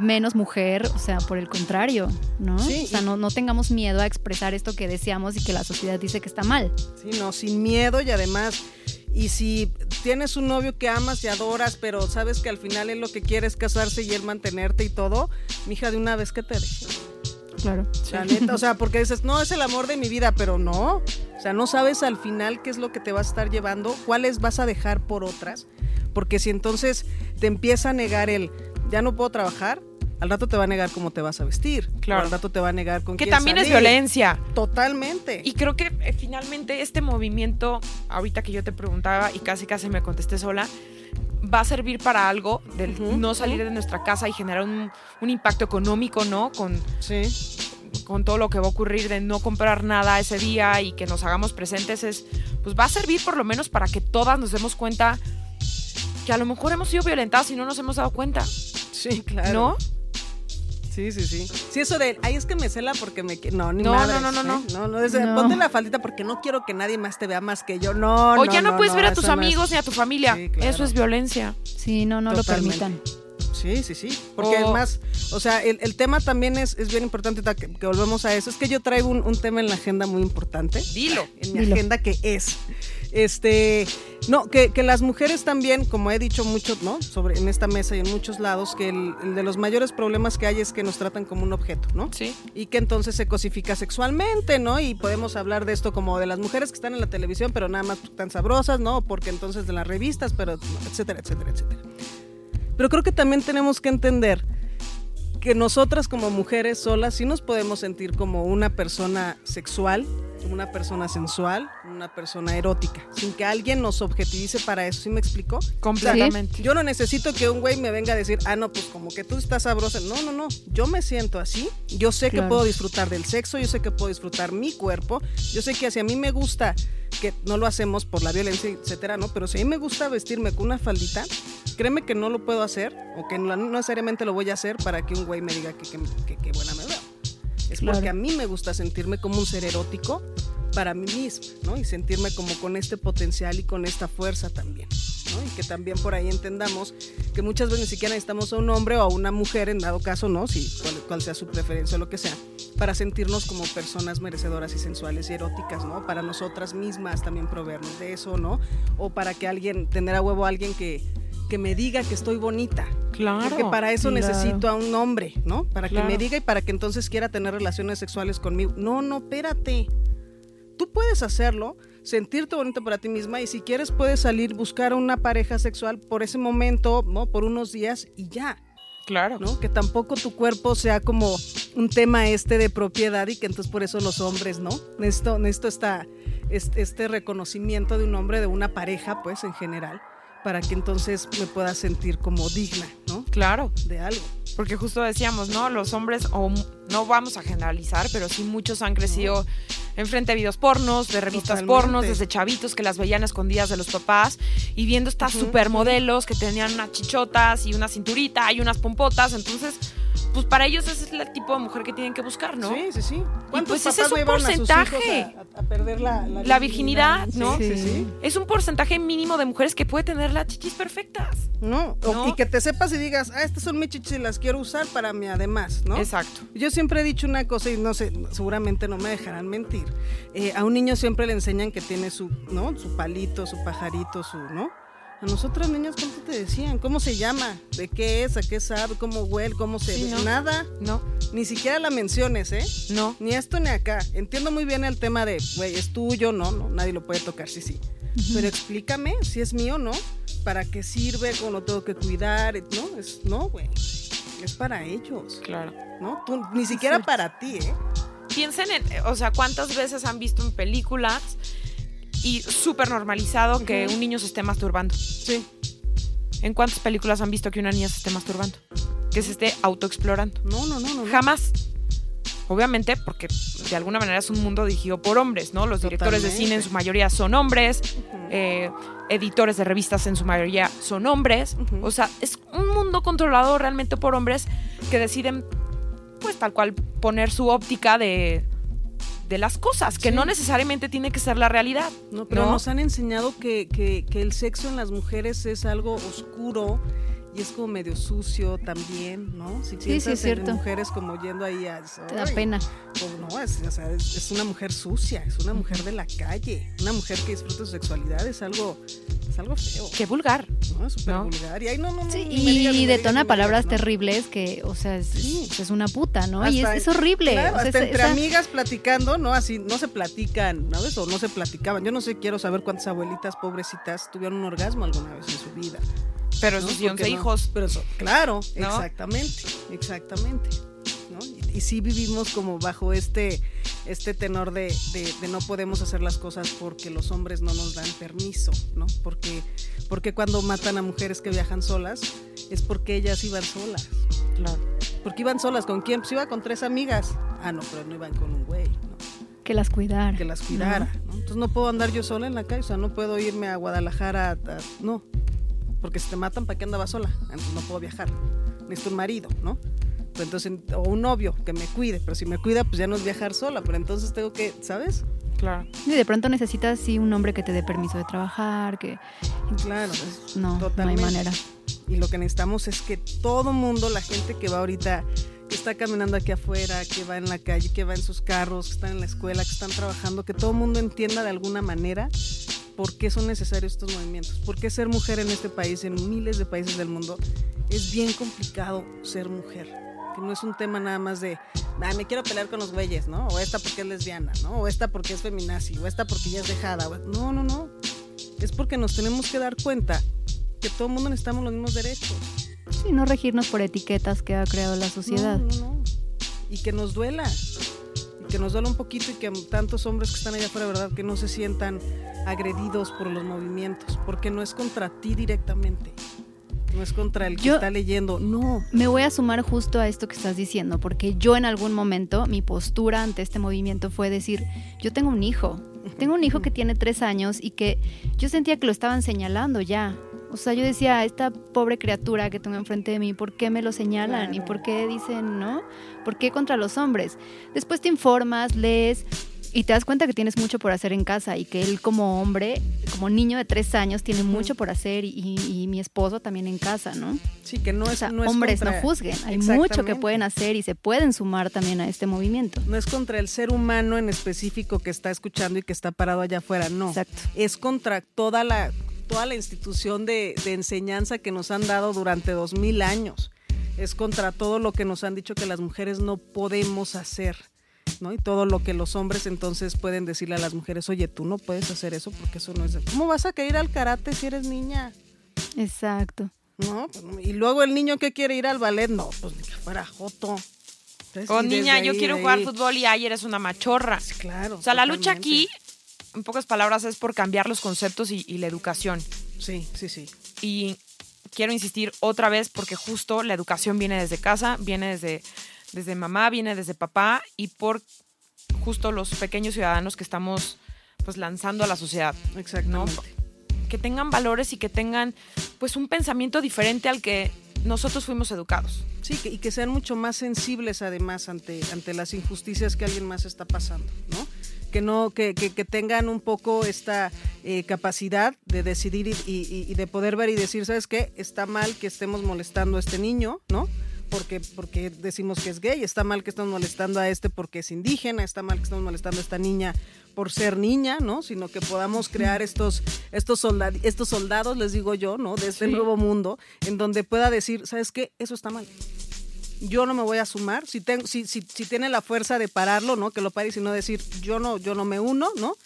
menos mujer, o sea, por el contrario, ¿no? Sí, o sea, no, no tengamos miedo a expresar esto que deseamos y que la sociedad dice que está mal. Sí, no, sin miedo y además, y si tienes un novio que amas y adoras, pero sabes que al final él lo que quiere es casarse y él mantenerte y todo, mija, de una vez que te deje. Claro. La neta, o sea, porque dices, no, es el amor de mi vida, pero no. O sea, no sabes al final qué es lo que te vas a estar llevando, cuáles vas a dejar por otras. Porque si entonces te empieza a negar el, ya no puedo trabajar, al rato te va a negar cómo te vas a vestir. Claro. Al rato te va a negar con Que quién también es violencia. Totalmente. Y creo que eh, finalmente este movimiento, ahorita que yo te preguntaba y casi casi me contesté sola, va a servir para algo, del no salir de nuestra casa y generar un, un impacto económico, ¿no? Con, sí. con todo lo que va a ocurrir de no comprar nada ese día y que nos hagamos presentes, es, pues va a servir por lo menos para que todas nos demos cuenta que a lo mejor hemos sido violentadas y no nos hemos dado cuenta, Sí, claro. ¿no? Sí, sí, sí. Sí, eso de, ay, es que me cela porque me... qui-". No, ni No, madres, no, no, no, ¿eh? No, no, No. ponte la faldita porque no quiero que nadie más te vea más que yo. No, o no, ya no, puedes ver a tus no es- amigos ni a tu familia, Sí, claro. eso es violencia. Sí, no, no Totalmente. lo permitan. Sí, sí, sí. Porque además, o sea, el, el tema también es, es bien importante que, que volvemos a eso. Es que yo traigo un, un tema en la agenda muy importante. Dilo. En mi Dilo. agenda que es. Este, no, que, que las mujeres también, como he dicho mucho, ¿no? Sobre en esta mesa y en muchos lados, que el, el de los mayores problemas que hay es que nos tratan como un objeto, ¿no? Sí. y que entonces se cosifica sexualmente, ¿no? Y podemos hablar de esto como de las mujeres que están en la televisión, pero nada más tan sabrosas, ¿no? Porque entonces de las revistas, pero etcétera, etcétera, etcétera. Pero creo que también tenemos que entender que nosotras como mujeres solas sí nos podemos sentir como una persona sexual, una persona sensual, una persona erótica, sin que alguien nos objetivice para eso, ¿sí me explicó? Completamente. yo no necesito que un güey me venga a decir, ah, no, pues como que tú estás sabrosa. No, no, no, yo me siento así, yo sé que puedo disfrutar del sexo, yo sé que puedo disfrutar mi cuerpo, yo sé que si a mí me gusta, que no lo hacemos por la violencia, etcétera, ¿no? Pero si a mí me gusta vestirme con una faldita, créeme que no lo puedo hacer, o que no necesariamente lo voy a hacer para que un güey me diga que, que, buena me veo. Es porque a mí me gusta sentirme como un ser erótico para mí mismo, ¿no? Y sentirme como con este potencial y con esta fuerza también, ¿no? Y que también por ahí entendamos que muchas veces ni siquiera necesitamos a un hombre o a una mujer, en dado caso, ¿no? Si, cual, sea su preferencia o lo que sea, para sentirnos como personas merecedoras y sensuales y eróticas, ¿no? Para nosotras mismas también proveernos de eso, ¿no? O para que alguien, tener a huevo a alguien que, que me diga que estoy bonita. Claro. Porque para eso necesito a un hombre, ¿no? Para que me diga y para que entonces quiera tener relaciones sexuales conmigo. No, no, espérate. Tú puedes hacerlo, sentirte bonito para ti misma y si quieres puedes salir, buscar una pareja sexual por ese momento, ¿no? Por unos días y ya. Claro. ¿no? Que tampoco tu cuerpo sea como un tema este de propiedad y que entonces por eso los hombres, ¿no? Necesito, necesito esta, este reconocimiento de un hombre, de una pareja, pues en general para que entonces me pueda sentir como digna, ¿no? Claro. De algo. Porque justo decíamos, ¿no? Los hombres, o no vamos a generalizar, pero sí muchos han crecido enfrente de videos pornos, de revistas pornos, desde chavitos que las veían escondidas de los papás y viendo estas supermodelos que tenían unas chichotas y una cinturita y unas pompotas. Entonces, pues para ellos ese es el tipo de mujer que tienen que buscar, ¿no? Sí, sí, sí. Y pues ese es un porcentaje. A, perder la, la, virginidad, ¿no? Sí, sí, Es un porcentaje mínimo de mujeres que puede tener las chichis perfectas. No, y que te sepas y digas, ah, estas son mis chichis y las quiero usar para mí además, ¿no? Exacto. Yo siempre he dicho una cosa y no sé, seguramente no me dejarán mentir. Eh, a un niño siempre le enseñan que tiene su, ¿no? Su palito, su pajarito, su, ¿no? A nosotras niñas, ¿cómo te decían? ¿Cómo se llama? ¿De qué es? ¿A qué sabe? ¿Cómo huele? ¿Cómo se...? Sí, Nada. No. Ni siquiera la menciones, ¿eh? No. Ni esto ni acá. Entiendo muy bien el tema de, güey, es tuyo, no, no, nadie lo puede tocar, sí, sí. Pero explícame si es mío, ¿no? ¿Para qué sirve? ¿Cómo lo tengo que cuidar? No, es, no, güey. Es para ellos. Claro. ¿No? Tú, ni siquiera para ti, ¿eh? Piensen en, o sea, cuántas veces han visto en películas y súper normalizado que un niño se esté masturbando. Sí. ¿En cuántas películas han visto que una niña se esté masturbando? Que se esté autoexplorando. No, no, no, no. Jamás. Obviamente, porque de alguna manera es un mundo dirigido por hombres, ¿no? Los directores de cine en su mayoría son hombres, eh, editores de revistas en su mayoría son hombres. O sea, es un mundo controlado realmente por hombres que deciden, pues tal cual, poner su óptica de, de las cosas, que no necesariamente tiene que ser la realidad. No, pero nos han enseñado que, que, que, el sexo en las mujeres es algo oscuro y es como medio sucio también, ¿no? Si sí, sí, es cierto. mujeres como yendo ahí a... Te da pena. no, es, o sea, es, una mujer sucia, es una mujer de la calle, una mujer que disfruta su sexualidad, es algo, es algo feo. Qué vulgar. No, es súper vulgar. Y ahí no, no, sí, y detona palabras terribles que, o sea, es, es una puta, ¿no? y es, horrible. Claro, hasta entre amigas platicando, ¿no? Así, no se platican, ¿no ves? O no se platicaban. Yo no sé, quiero saber cuántas abuelitas pobrecitas tuvieron un orgasmo alguna vez en su vida. Pero sus 11 hijos. Pero eso, claro, exactamente, exactamente. ¿no? Y, sí vivimos como bajo este, este tenor de, de, no podemos hacer las cosas porque los hombres no nos dan permiso, ¿no? Porque, porque cuando matan a mujeres que viajan solas es porque ellas iban solas. Claro. Porque iban solas, ¿con quién? Pues iba con tres amigas. Ah, no, pero no iban con un güey, ¿no? Que las cuidara. Que las cuidara. ¿no? Entonces no puedo andar yo sola en la calle, o sea, no puedo irme a Guadalajara, no, porque si te matan, ¿para qué andaba sola? Entonces no puedo viajar. Necesito un marido, ¿no? entonces, o un novio que me cuide, pero si me cuida, pues ya no es viajar sola, pero entonces tengo que, ¿sabes? Claro. Y de pronto necesitas sí un hombre que te dé permiso de trabajar, que claro, no, no hay manera. Y lo que necesitamos es que todo mundo, la gente que va ahorita, que está caminando aquí afuera, que va en la calle, que va en sus carros, que están en la escuela, que están trabajando, que todo el mundo entienda de alguna manera por qué son necesarios estos movimientos, por qué ser mujer en este país, en miles de países del mundo, es bien complicado ser mujer. Que no es un tema nada más de, ah, me quiero pelear con los güeyes, ¿no? O esta porque es lesbiana, ¿no? O esta porque es feminazi, o esta porque ya es dejada. No, no, no. Es porque nos tenemos que dar cuenta que todo el mundo necesitamos los mismos derechos. Y no regirnos por etiquetas que ha creado la sociedad. No, no, no. Y que nos duela. Que nos duela un poquito y que tantos hombres que están allá afuera, ¿verdad? Que no se sientan agredidos por los movimientos. Porque no es contra ti directamente. No es contra el que Yo- está leyendo. No. Me voy a sumar justo a esto que estás diciendo, porque yo en algún momento mi postura ante este movimiento fue decir, yo tengo un hijo, tengo un hijo que tiene tres años y que yo sentía que lo estaban señalando ya. O sea, yo decía, esta pobre criatura que tengo enfrente de mí, ¿por qué me lo señalan? ¿Y por qué dicen, no? ¿Por qué contra los hombres? Después te informas, lees y te das cuenta que tienes mucho por hacer en casa y que él como hombre, como niño de tres años, tiene mucho por hacer y, y- y mi esposo también en casa, ¿no? Sí, que no O es, sea, no es hombres contra- no juzguen. Hay mucho que pueden hacer y se pueden sumar también a este movimiento. No es contra el ser humano en específico que está escuchando y que está parado allá afuera, no. Exacto. Es contra toda la, toda la institución de, de enseñanza que nos han dado durante dos mil años. Es contra todo lo que nos han dicho que las mujeres no podemos hacer. ¿no? Y todo lo que los hombres entonces pueden decirle a las mujeres, oye, tú no puedes hacer eso porque eso no es... de- ¿Cómo vas a querer ir al karate si eres niña? Exacto. No, pues y luego el niño que quiere ir al ballet, no, pues ni que fuera joto. Entonces, O y desde niña, yo ahí, quiero jugar ahí- fútbol y ay, eres una machorra. Sí, Claro. O sea, la lucha aquí, en pocas palabras, es por cambiar los conceptos y, y la educación. Sí, sí, sí. Y quiero insistir otra vez porque justo la educación viene desde casa, viene desde, desde mamá, viene desde papá y por justo los pequeños ciudadanos que estamos pues lanzando a la sociedad. Exactamente. Que tengan valores y que tengan pues un pensamiento diferente al que nosotros fuimos educados. Sí, y que sean mucho más sensibles además ante, ante las injusticias que alguien más está pasando, ¿no? Que no, que, que- que tengan un poco esta eh, capacidad de decidir y, y- y de poder ver y decir, ¿sabes qué? Está mal que estemos molestando a este niño, ¿no? Porque, porque decimos que es gay, está mal que estamos molestando a este porque es indígena, está mal que estamos molestando a esta niña por ser niña, ¿no? Sino que podamos crear estos, estos, soldad- estos soldados, les digo yo, ¿no? De este Sí. nuevo mundo, en donde pueda decir, ¿sabes qué? Eso está mal. Yo no me voy a sumar. Si, si, si tiene la fuerza de pararlo, ¿no? Que lo pare y si no decir, yo no, yo no me uno, ¿no?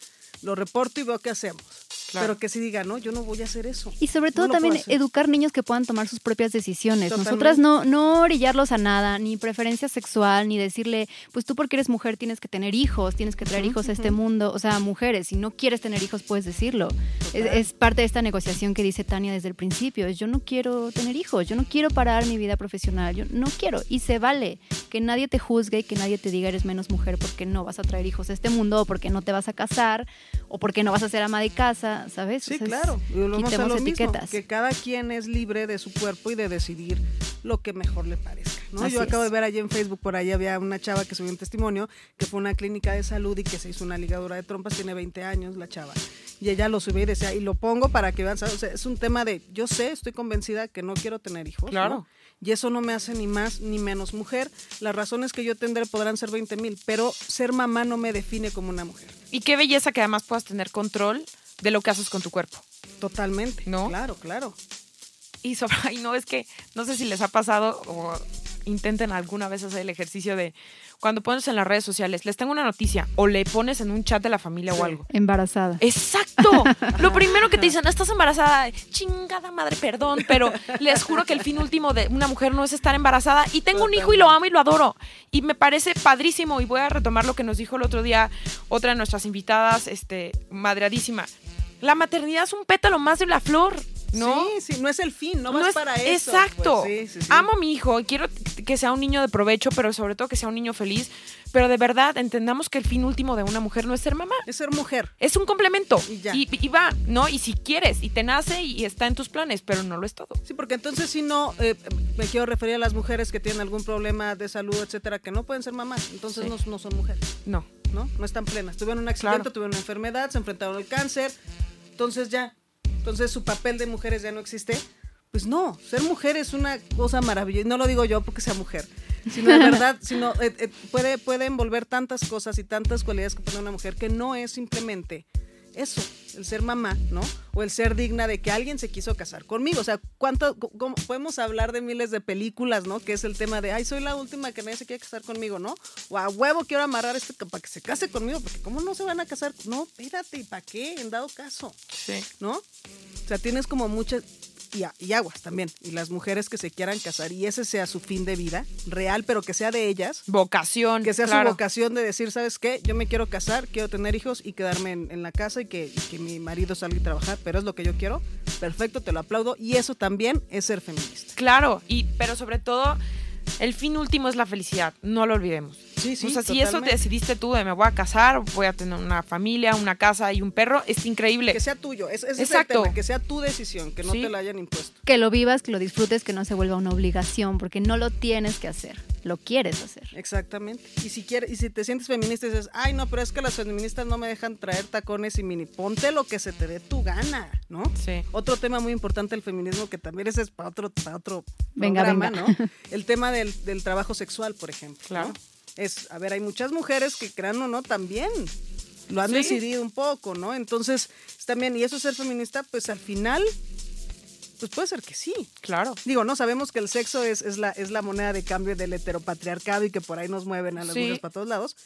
Lo reporto y veo qué hacemos. Claro. Pero que sí diga, no, yo no voy a hacer eso. Y sobre todo No también educar niños que puedan tomar sus propias decisiones. Totalmente. Nosotras no, no orillarlos a nada, ni preferencia sexual, ni decirle, pues tú porque eres mujer tienes que tener hijos, tienes que traer hijos a este mundo. O sea, mujeres, si no quieres tener hijos, puedes decirlo. Es, es parte de esta negociación que dice Tania desde el principio. Es yo no quiero tener hijos, yo no quiero parar mi vida profesional, yo no quiero. Y se vale que nadie te juzgue y que nadie te diga eres menos mujer porque no vas a traer hijos a este mundo, o porque no te vas a casar, o porque no vas a ser ama de casa, ¿sabes? Sí, O sea, es- claro. Y volvemos a lo mismo, etiquetas. que cada quien es libre de su cuerpo y de decidir lo que mejor le parezca. ¿no? Así Yo acabo es. de ver allí en Facebook, por ahí había una chava que subió un testimonio que fue a una clínica de salud y que se hizo una ligadura de trompas, tiene 20 años la chava. Y ella lo subió y decía, y lo pongo para que vean. O sea, es un tema de, yo sé, estoy convencida que no quiero tener hijos. ¿no? Claro. Y eso no me hace ni más ni menos mujer. Las razones que yo tendré podrán ser 20 mil, pero ser mamá no me define como una mujer. Y qué belleza que además puedas tener control de lo que haces con tu cuerpo. Totalmente. ¿No? Claro, claro. Y sobre, ay, no, es que no sé si les ha pasado o intenten alguna vez hacer el ejercicio de cuando pones en las redes sociales, les tengo una noticia o le pones en un chat de la familia Sí. o algo. Embarazada. Exacto. Lo primero que te dicen, estás embarazada, chingada madre, perdón, pero les juro que el fin último de una mujer no es estar embarazada y tengo un hijo y lo amo y lo adoro. Y me parece padrísimo y voy a retomar lo que nos dijo el otro día otra de nuestras invitadas, este, madreadísima. La maternidad es un pétalo más de la flor, ¿no? Sí, sí, no es el fin, no, No vas es- para eso. Exacto. pues, sí, sí, sí. Amo a mi hijo y quiero que sea un niño de provecho, pero sobre todo que sea un niño feliz. Pero de verdad, entendamos que el fin último de una mujer no es ser mamá. Es ser mujer. Es un complemento. Y ya. y va, ¿no? Y si quieres, y te nace y está en tus planes, pero no lo es todo. Sí, porque entonces si no, eh, me quiero referir a las mujeres que tienen algún problema de salud, etcétera, que no pueden ser mamás, entonces no, no son mujeres, No. ¿no? No están plenas. Tuvieron un accidente, Claro. tuvieron una enfermedad, se enfrentaron al cáncer, entonces ya, entonces su papel de mujeres ya no existe. Pues no, ser mujer es una cosa maravillosa. Y no lo digo yo porque sea mujer, sino de verdad, sino, eh, eh, puede, puede envolver tantas cosas y tantas cualidades que pone una mujer que no es simplemente eso, el ser mamá, ¿no? O el ser digna de que alguien se quiso casar conmigo. O sea, ¿cuánto, cómo- podemos hablar de miles de películas, ¿no? Que es el tema de, ay, soy la última que nadie se quiere casar conmigo, ¿no? O a huevo quiero amarrar este para que se case conmigo, porque ¿cómo no se van a casar? No, espérate, ¿y para qué? En dado caso. Sí. ¿no? O sea, tienes como muchas... y, a- y aguas también. Y las mujeres que se quieran casar y ese sea su fin de vida real, pero que sea de ellas. Vocación. Que sea claro. su vocación de decir, ¿sabes qué? Yo me quiero casar, quiero tener hijos y quedarme en, en la casa y que, y que mi marido salga y trabajar, pero es lo que yo quiero. Perfecto, te lo aplaudo. Y eso también es ser feminista. Claro, y, pero sobre todo, el fin último es la felicidad, no lo olvidemos. Sí, sí, o sea, si eso decidiste tú de me voy a casar, voy a tener una familia, una casa y un perro, es increíble. Que sea tuyo, es, ese Exacto. es el tema, que sea tu decisión, que no Sí. te la hayan impuesto. Que lo vivas, que lo disfrutes, que no se vuelva una obligación, porque no lo tienes que hacer, lo quieres hacer. Exactamente. Y si quieres, y si te sientes feminista y dices, ay no, pero es que las feministas no me dejan traer tacones y mini, ponte lo que se te dé tu gana, ¿no? Sí. Otro tema muy importante del feminismo que también ese es para otro, para otro Venga, programa, venga. ¿no? El tema del, del trabajo sexual, por ejemplo. Claro. ¿no? Es, a ver, hay muchas mujeres que crean o no también lo han Sí. decidido un poco, ¿no? Entonces, es también, y eso es ser feminista, pues al final, pues puede ser que sí. Claro. Digo, no sabemos que el sexo es, es, la, es la moneda de cambio del heteropatriarcado y que por ahí nos mueven a las Sí. mujeres para todos lados,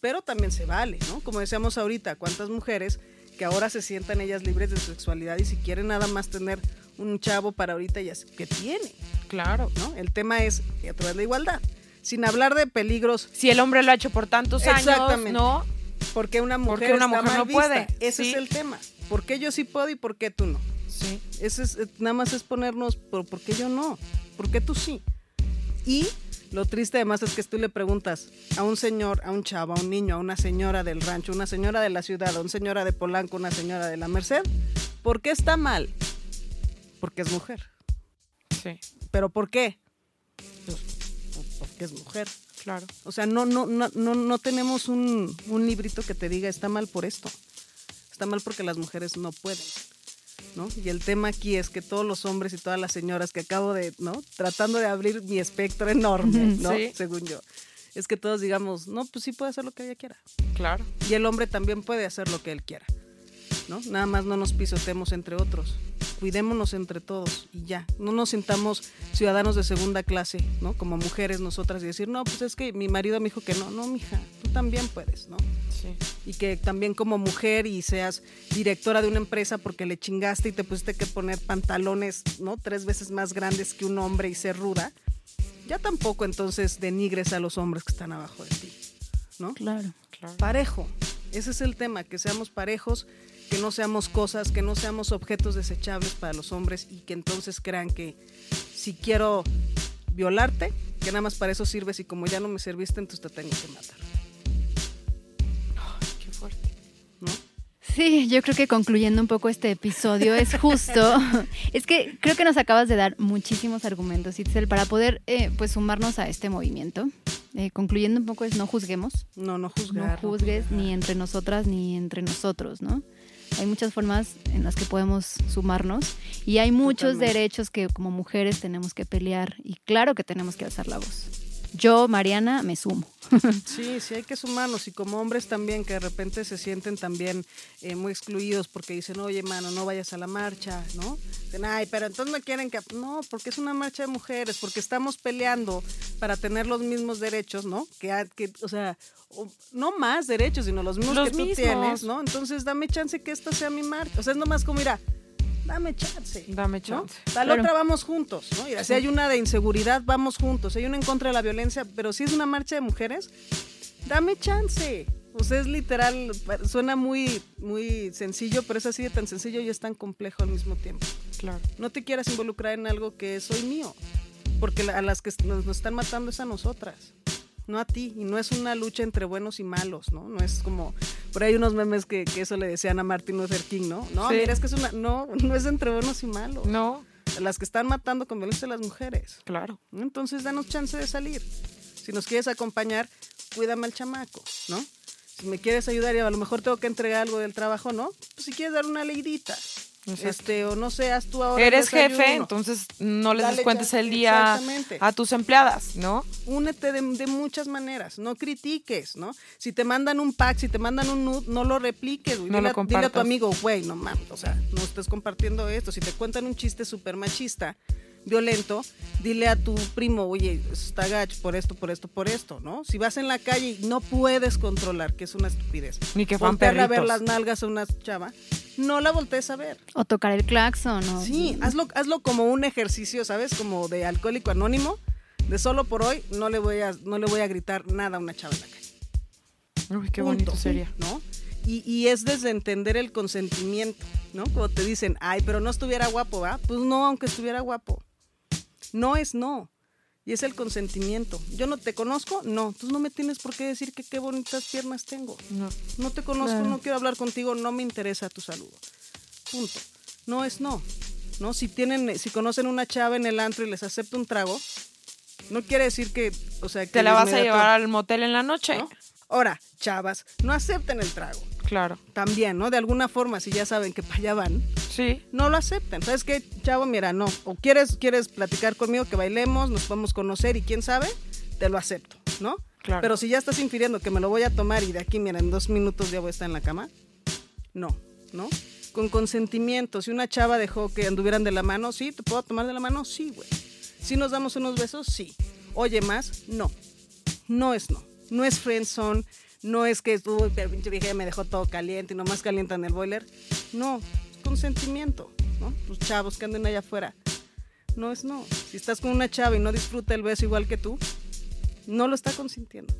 pero también se vale, ¿no? Como decíamos ahorita, cuántas mujeres que ahora se sientan ellas libres de su sexualidad y si quieren nada más tener un chavo para ahorita, ya que tiene, Claro. ¿no? El tema es, y otra vez la igualdad, sin hablar de peligros, Si el hombre lo ha hecho por tantos años. ¿no? porque una ¿Por mujer una está mujer mal no puede? Ese Sí. es el tema. ¿Por qué yo sí puedo y por qué tú no? Sí. Ese es, eh, nada más es ponernos, ¿por, ¿por qué yo no? ¿Por qué tú sí? Y lo triste además es que tú le preguntas a un señor, a un chavo, a un niño, a una señora del rancho, una señora de la ciudad, a una señora de Polanco, una señora de la Merced, ¿por qué está mal? Porque es mujer. Sí. ¿Pero por qué? Pues, porque es mujer. Claro. O sea, no, no, no, no, no tenemos un, un librito que te diga está mal por esto. Está mal porque las mujeres no pueden. ¿no? Y el tema aquí es que todos los hombres y todas las señoras que acabo de, ¿no? Tratando de abrir mi espectro enorme, ¿no? Sí. Según yo. Es que todos digamos, no, pues sí puede hacer lo que ella quiera. Claro. Y el hombre también puede hacer lo que él quiera. ¿no? Nada más no nos pisotemos entre otros. Cuidémonos entre todos y ya. No nos sintamos ciudadanos de segunda clase, ¿no? Como mujeres nosotras y decir, no, pues es que mi marido me dijo que no. No, mija, tú también puedes, ¿no? Sí. Y que también como mujer y seas directora de una empresa porque le chingaste y te pusiste que poner pantalones, ¿no? Tres veces más grandes que un hombre y ser ruda. Ya tampoco entonces denigres a los hombres que están abajo de ti, ¿no? Claro. Claro. parejo. Ese es el tema, que seamos parejos, que no seamos cosas, que no seamos objetos desechables para los hombres y que entonces crean que si quiero violarte, que nada más para eso sirves y como ya no me serviste, entonces te tengo que matar, Qué fuerte. ¿no? Sí, yo creo que concluyendo un poco este episodio es justo, es que creo que nos acabas de dar muchísimos argumentos, Itzel, para poder eh, pues sumarnos a este movimiento. Eh, concluyendo un poco es no juzguemos, No, no juzgar. no juzgues ni entre nosotras ni entre nosotros, ¿no? Hay muchas formas en las que podemos sumarnos y hay muchos Totalmente. derechos que como mujeres tenemos que pelear y claro que tenemos que alzar la voz. Yo, Mariana, me sumo. Sí, sí hay que sumarnos y como hombres también que de repente se sienten también eh, muy excluidos porque dicen, oye, mano, no vayas a la marcha, ¿no? Dicen, ay, pero entonces no quieren que... No, porque es una marcha de mujeres, porque estamos peleando para tener los mismos derechos, ¿no? Que, o sea, no más derechos, sino los mismos Los que tú mismos. tienes, ¿no? Entonces dame chance que esta sea mi marcha. O sea, es nomás como, mira, dame chance. Dame ¿no? chance. La Claro. otra vamos juntos, ¿no? Y si hay una de inseguridad, vamos juntos. Hay una en contra de la violencia, pero si es una marcha de mujeres, dame chance. O sea, es literal, suena muy, muy sencillo, pero es así de tan sencillo y es tan complejo al mismo tiempo. Claro. No te quieras involucrar en algo que soy mío, porque la- a las que nos, nos están matando es a nosotras, no a ti. Y no es una lucha entre buenos y malos, ¿no? No es como, por ahí hay unos memes que, que eso le decían a Martin Luther King, ¿no? No, Sí. mira, es que es una, no, no es entre buenos y malos. No, Las que están matando con violencia a las mujeres. claro. Entonces, danos chance de salir. Si nos quieres acompañar, cuídame al chamaco, ¿no? Si me quieres ayudar y a lo mejor tengo que entregar algo del trabajo, ¿no? Pues si quieres dar una leidita. Exacto. Este, o no haz tú ahora. Eres jefe, entonces no les Dale descuentes el día a tus empleadas, ¿no? Únete de, de muchas maneras, no critiques, ¿no? Si te mandan un pack, si te mandan un nude, no lo repliques, güey. No dile, lo dile a tu amigo, güey, no mames, o sea, no estés compartiendo esto. Si te cuentan un chiste súper machista, violento, dile a tu primo, oye, está gacho por esto, por esto, por esto, ¿no? Si vas en la calle y no puedes controlar, que es una estupidez. Ni que Voltearle a ver las nalgas a una chava, no la voltees a ver. O tocar el claxon. O... Sí, hazlo, hazlo como un ejercicio, ¿sabes? Como de alcohólico anónimo, de solo por hoy no le voy a, no le voy a gritar nada a una chava en la calle. Uy, qué Punto, bonito sería. ¿no? Y, y es desde entender el consentimiento, ¿no? Como te dicen, ay, pero no estuviera guapo, ¿va? Pues no, aunque estuviera guapo. No es no. Y es el consentimiento. Yo no te conozco, no. Entonces no me tienes por qué decir que qué bonitas piernas tengo. No. No te conozco, Claro. no quiero hablar contigo, no me interesa tu saludo. Punto. No es no. ¿No? Si tienen, si conocen una chava en el antro y les acepta un trago, no quiere decir que, o sea, que Te la vas a llevar al motel en la noche. ¿no? Ahora, chavas, no acepten el trago. Claro. También, ¿no? De alguna forma, si ya saben que para allá van, Sí. no lo acepten. ¿Sabes qué, chavo? Mira, no. O quieres, quieres platicar conmigo, que bailemos, nos podemos conocer y quién sabe, te lo acepto, ¿no? Claro. Pero si ya estás infiriendo que me lo voy a tomar y de aquí, mira, en dos minutos ya voy a estar en la cama, no, ¿no? Con consentimiento. Si una chava dejó que anduvieran de la mano, sí, ¿te puedo tomar de la mano? Sí, güey. Si nos damos unos besos, sí. Oye, más, no. No es no. No es friendzone, no es que uy, pero pinche vieja me dejó todo caliente y nomás calientan el boiler. No, es consentimiento, ¿no? Los chavos que anden allá afuera. No es no. Si estás con una chava y no disfruta el beso igual que tú, no lo está consintiendo.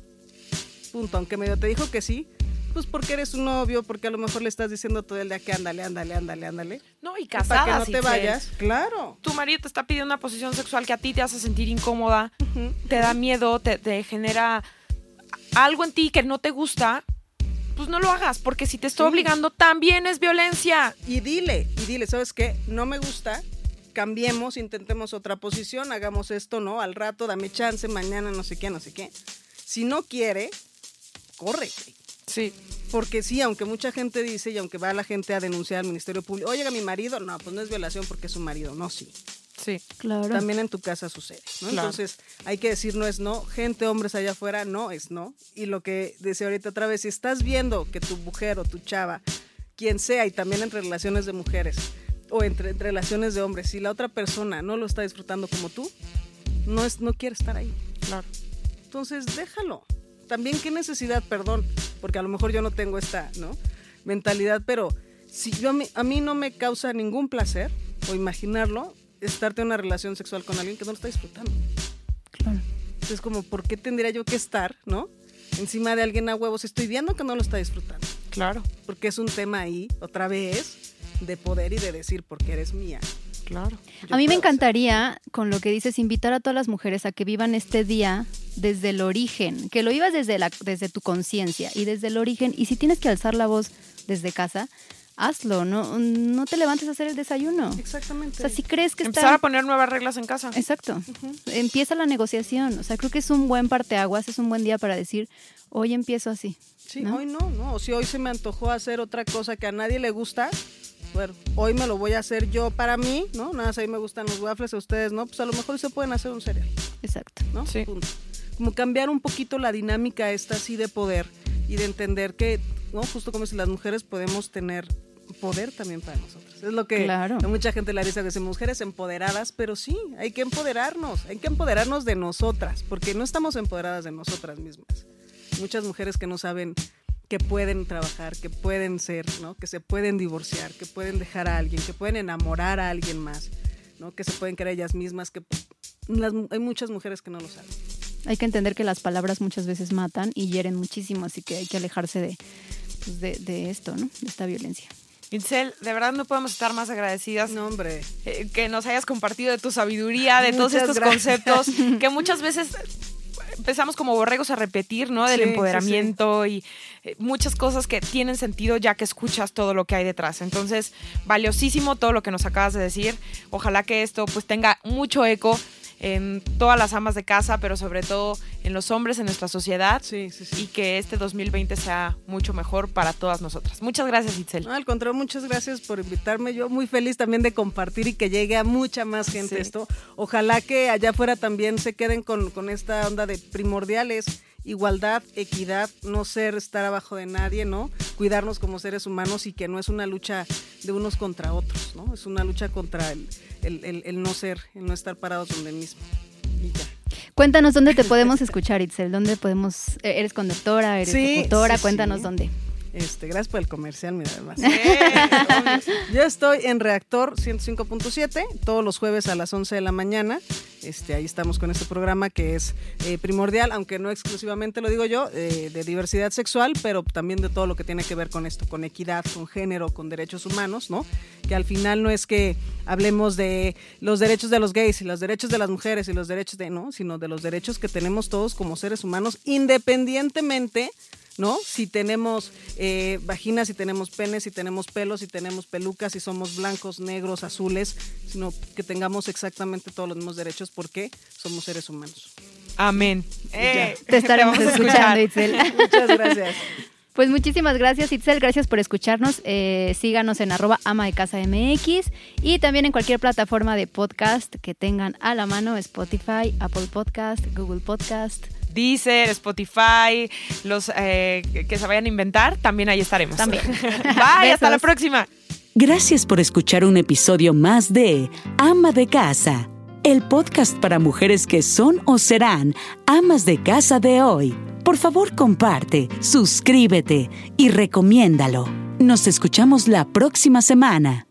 Punto. Aunque medio te dijo que sí, pues porque eres un novio, porque a lo mejor le estás diciendo todo el día que ándale, ándale, ándale, ándale. No, y Para que no te Itzel. vayas. Claro. Tu marido te está pidiendo una posición sexual que a ti te hace sentir incómoda, te da miedo, te, te genera algo en ti que no te gusta, pues no lo hagas, porque si te está Sí. obligando también es violencia. Y dile, y dile, ¿sabes qué? No me gusta, cambiemos, intentemos otra posición, hagamos esto, ¿no? Al rato, dame chance, mañana, no sé qué, no sé qué. Si no quiere, corre. Sí. Porque sí, aunque mucha gente dice y aunque va la gente a denunciar al Ministerio Público, oye, mi marido, no, pues no es violación porque es su marido, no, sí. Sí. Claro. También en tu casa sucede, ¿no? Claro. Entonces, hay que decir no es no, gente, hombres allá afuera, no es no. Y lo que decía ahorita otra vez, si estás viendo que tu mujer o tu chava, quien sea, y también entre relaciones de mujeres o entre, entre relaciones de hombres, si la otra persona no lo está disfrutando como tú, no, es, no quiere estar ahí. Claro. Entonces, déjalo. También qué necesidad, perdón, porque a lo mejor yo no tengo esta ¿no? mentalidad, pero si yo a mí, a mí no me causa ningún placer o imaginarlo, estarte en una relación sexual con alguien que no lo está disfrutando. Claro. Entonces, como, ¿por qué tendría yo que estar, no? Encima de alguien a huevos, estoy viendo que no lo está disfrutando. Claro. Porque es un tema ahí, otra vez, de poder y de decir, porque eres mía. Claro. Yo A mí me encantaría, con lo que dices, invitar a todas las mujeres a que vivan este día desde el origen, que lo vivas desde, la, desde tu conciencia y desde el origen. Y si tienes que alzar la voz desde casa, hazlo, no, no te levantes a hacer el desayuno. Exactamente. O sea, si crees que Empezar está... a poner nuevas reglas en casa. Exacto. Empieza la negociación. O sea, creo que es un buen parteaguas, es un buen día para decir, hoy empiezo así. Sí, ¿no? hoy no, no. O si hoy se me antojó hacer otra cosa que a nadie le gusta, bueno, hoy me lo voy a hacer yo para mí, ¿no? Nada más ahí me gustan los waffles, a ustedes no, pues a lo mejor se pueden hacer un cereal, Exacto. ¿no? Sí. Punto. Como cambiar un poquito la dinámica esta así de poder y de entender que, ¿no? Justo como si las mujeres podemos tener poder también para nosotros. Es lo que Claro. a mucha gente le dice que son mujeres empoderadas, pero sí, hay que empoderarnos, hay que empoderarnos de nosotras, porque no estamos empoderadas de nosotras mismas. Muchas mujeres que no saben que pueden trabajar, que pueden ser, ¿no? que se pueden divorciar, que pueden dejar a alguien, que pueden enamorar a alguien más, ¿no? que se pueden creer ellas mismas, que las- hay muchas mujeres que no lo saben. Hay que entender que las palabras muchas veces matan y hieren muchísimo, así que hay que alejarse de, pues, de, de esto, ¿no? De esta violencia. Itzel, de verdad no podemos estar más agradecidas No, hombre. eh, que nos hayas compartido de tu sabiduría, de todos estos gracias. conceptos que muchas veces empezamos como borregos a repetir, ¿no? Del Sí, sí, empoderamiento y eh, muchas cosas que tienen sentido ya que escuchas todo lo que hay detrás. Entonces, valiosísimo todo lo que nos acabas de decir. Ojalá que esto pues tenga mucho eco en todas las amas de casa, pero sobre todo en los hombres en nuestra sociedad Sí, sí, sí. y que este 2020 sea mucho mejor para todas nosotras. Muchas gracias, Itzel. No, al contrario, muchas gracias por invitarme. Yo muy feliz también de compartir y que llegue a mucha más gente esto. Ojalá que allá afuera también se queden con, con esta onda de primordiales igualdad, equidad, no ser estar abajo de nadie, ¿no? Cuidarnos como seres humanos y que no es una lucha de unos contra otros, ¿no? Es una lucha contra el, el no ser, el no estar parados donde mismo. Y ya. Cuéntanos dónde te podemos escuchar, Itzel. ¿Dónde podemos? e-, ¿Eres conductora? ¿Eres Sí, locutora? sí, Cuéntanos sí. dónde. Este, gracias por el comercial, mira, además. Yo estoy en Reactor 105.7 todos los jueves a las 11 de la mañana. Este, ahí estamos con este programa que es eh, primordial, aunque no exclusivamente lo digo yo, eh, de diversidad sexual, pero también de todo lo que tiene que ver con esto, con equidad, con género, con derechos humanos, ¿no? Que al final no es que hablemos de los derechos de los gays y los derechos de las mujeres y los derechos de, ¿no? Sino de los derechos que tenemos todos como seres humanos, independientemente ¿no? Si tenemos eh, vaginas, si tenemos penes, si tenemos pelos, si tenemos pelucas, si somos blancos, negros, azules, sino que tengamos exactamente todos los mismos derechos porque somos seres humanos. Amén. Eh, Te estaremos escuchando. Itzel. Muchas gracias. Pues muchísimas gracias, Itzel. Gracias por escucharnos. Eh, síganos en arroba ama de casa MX y también en cualquier plataforma de podcast que tengan a la mano, Spotify, Apple Podcast, Google Podcast. Deezer, Spotify, los eh, que se vayan a inventar, también ahí estaremos. También. Bye, hasta la próxima. Gracias por escuchar un episodio más de Ama de Casa, el podcast para mujeres que son o serán amas de casa de hoy. Por favor, comparte, suscríbete y recomiéndalo. Nos escuchamos la próxima semana.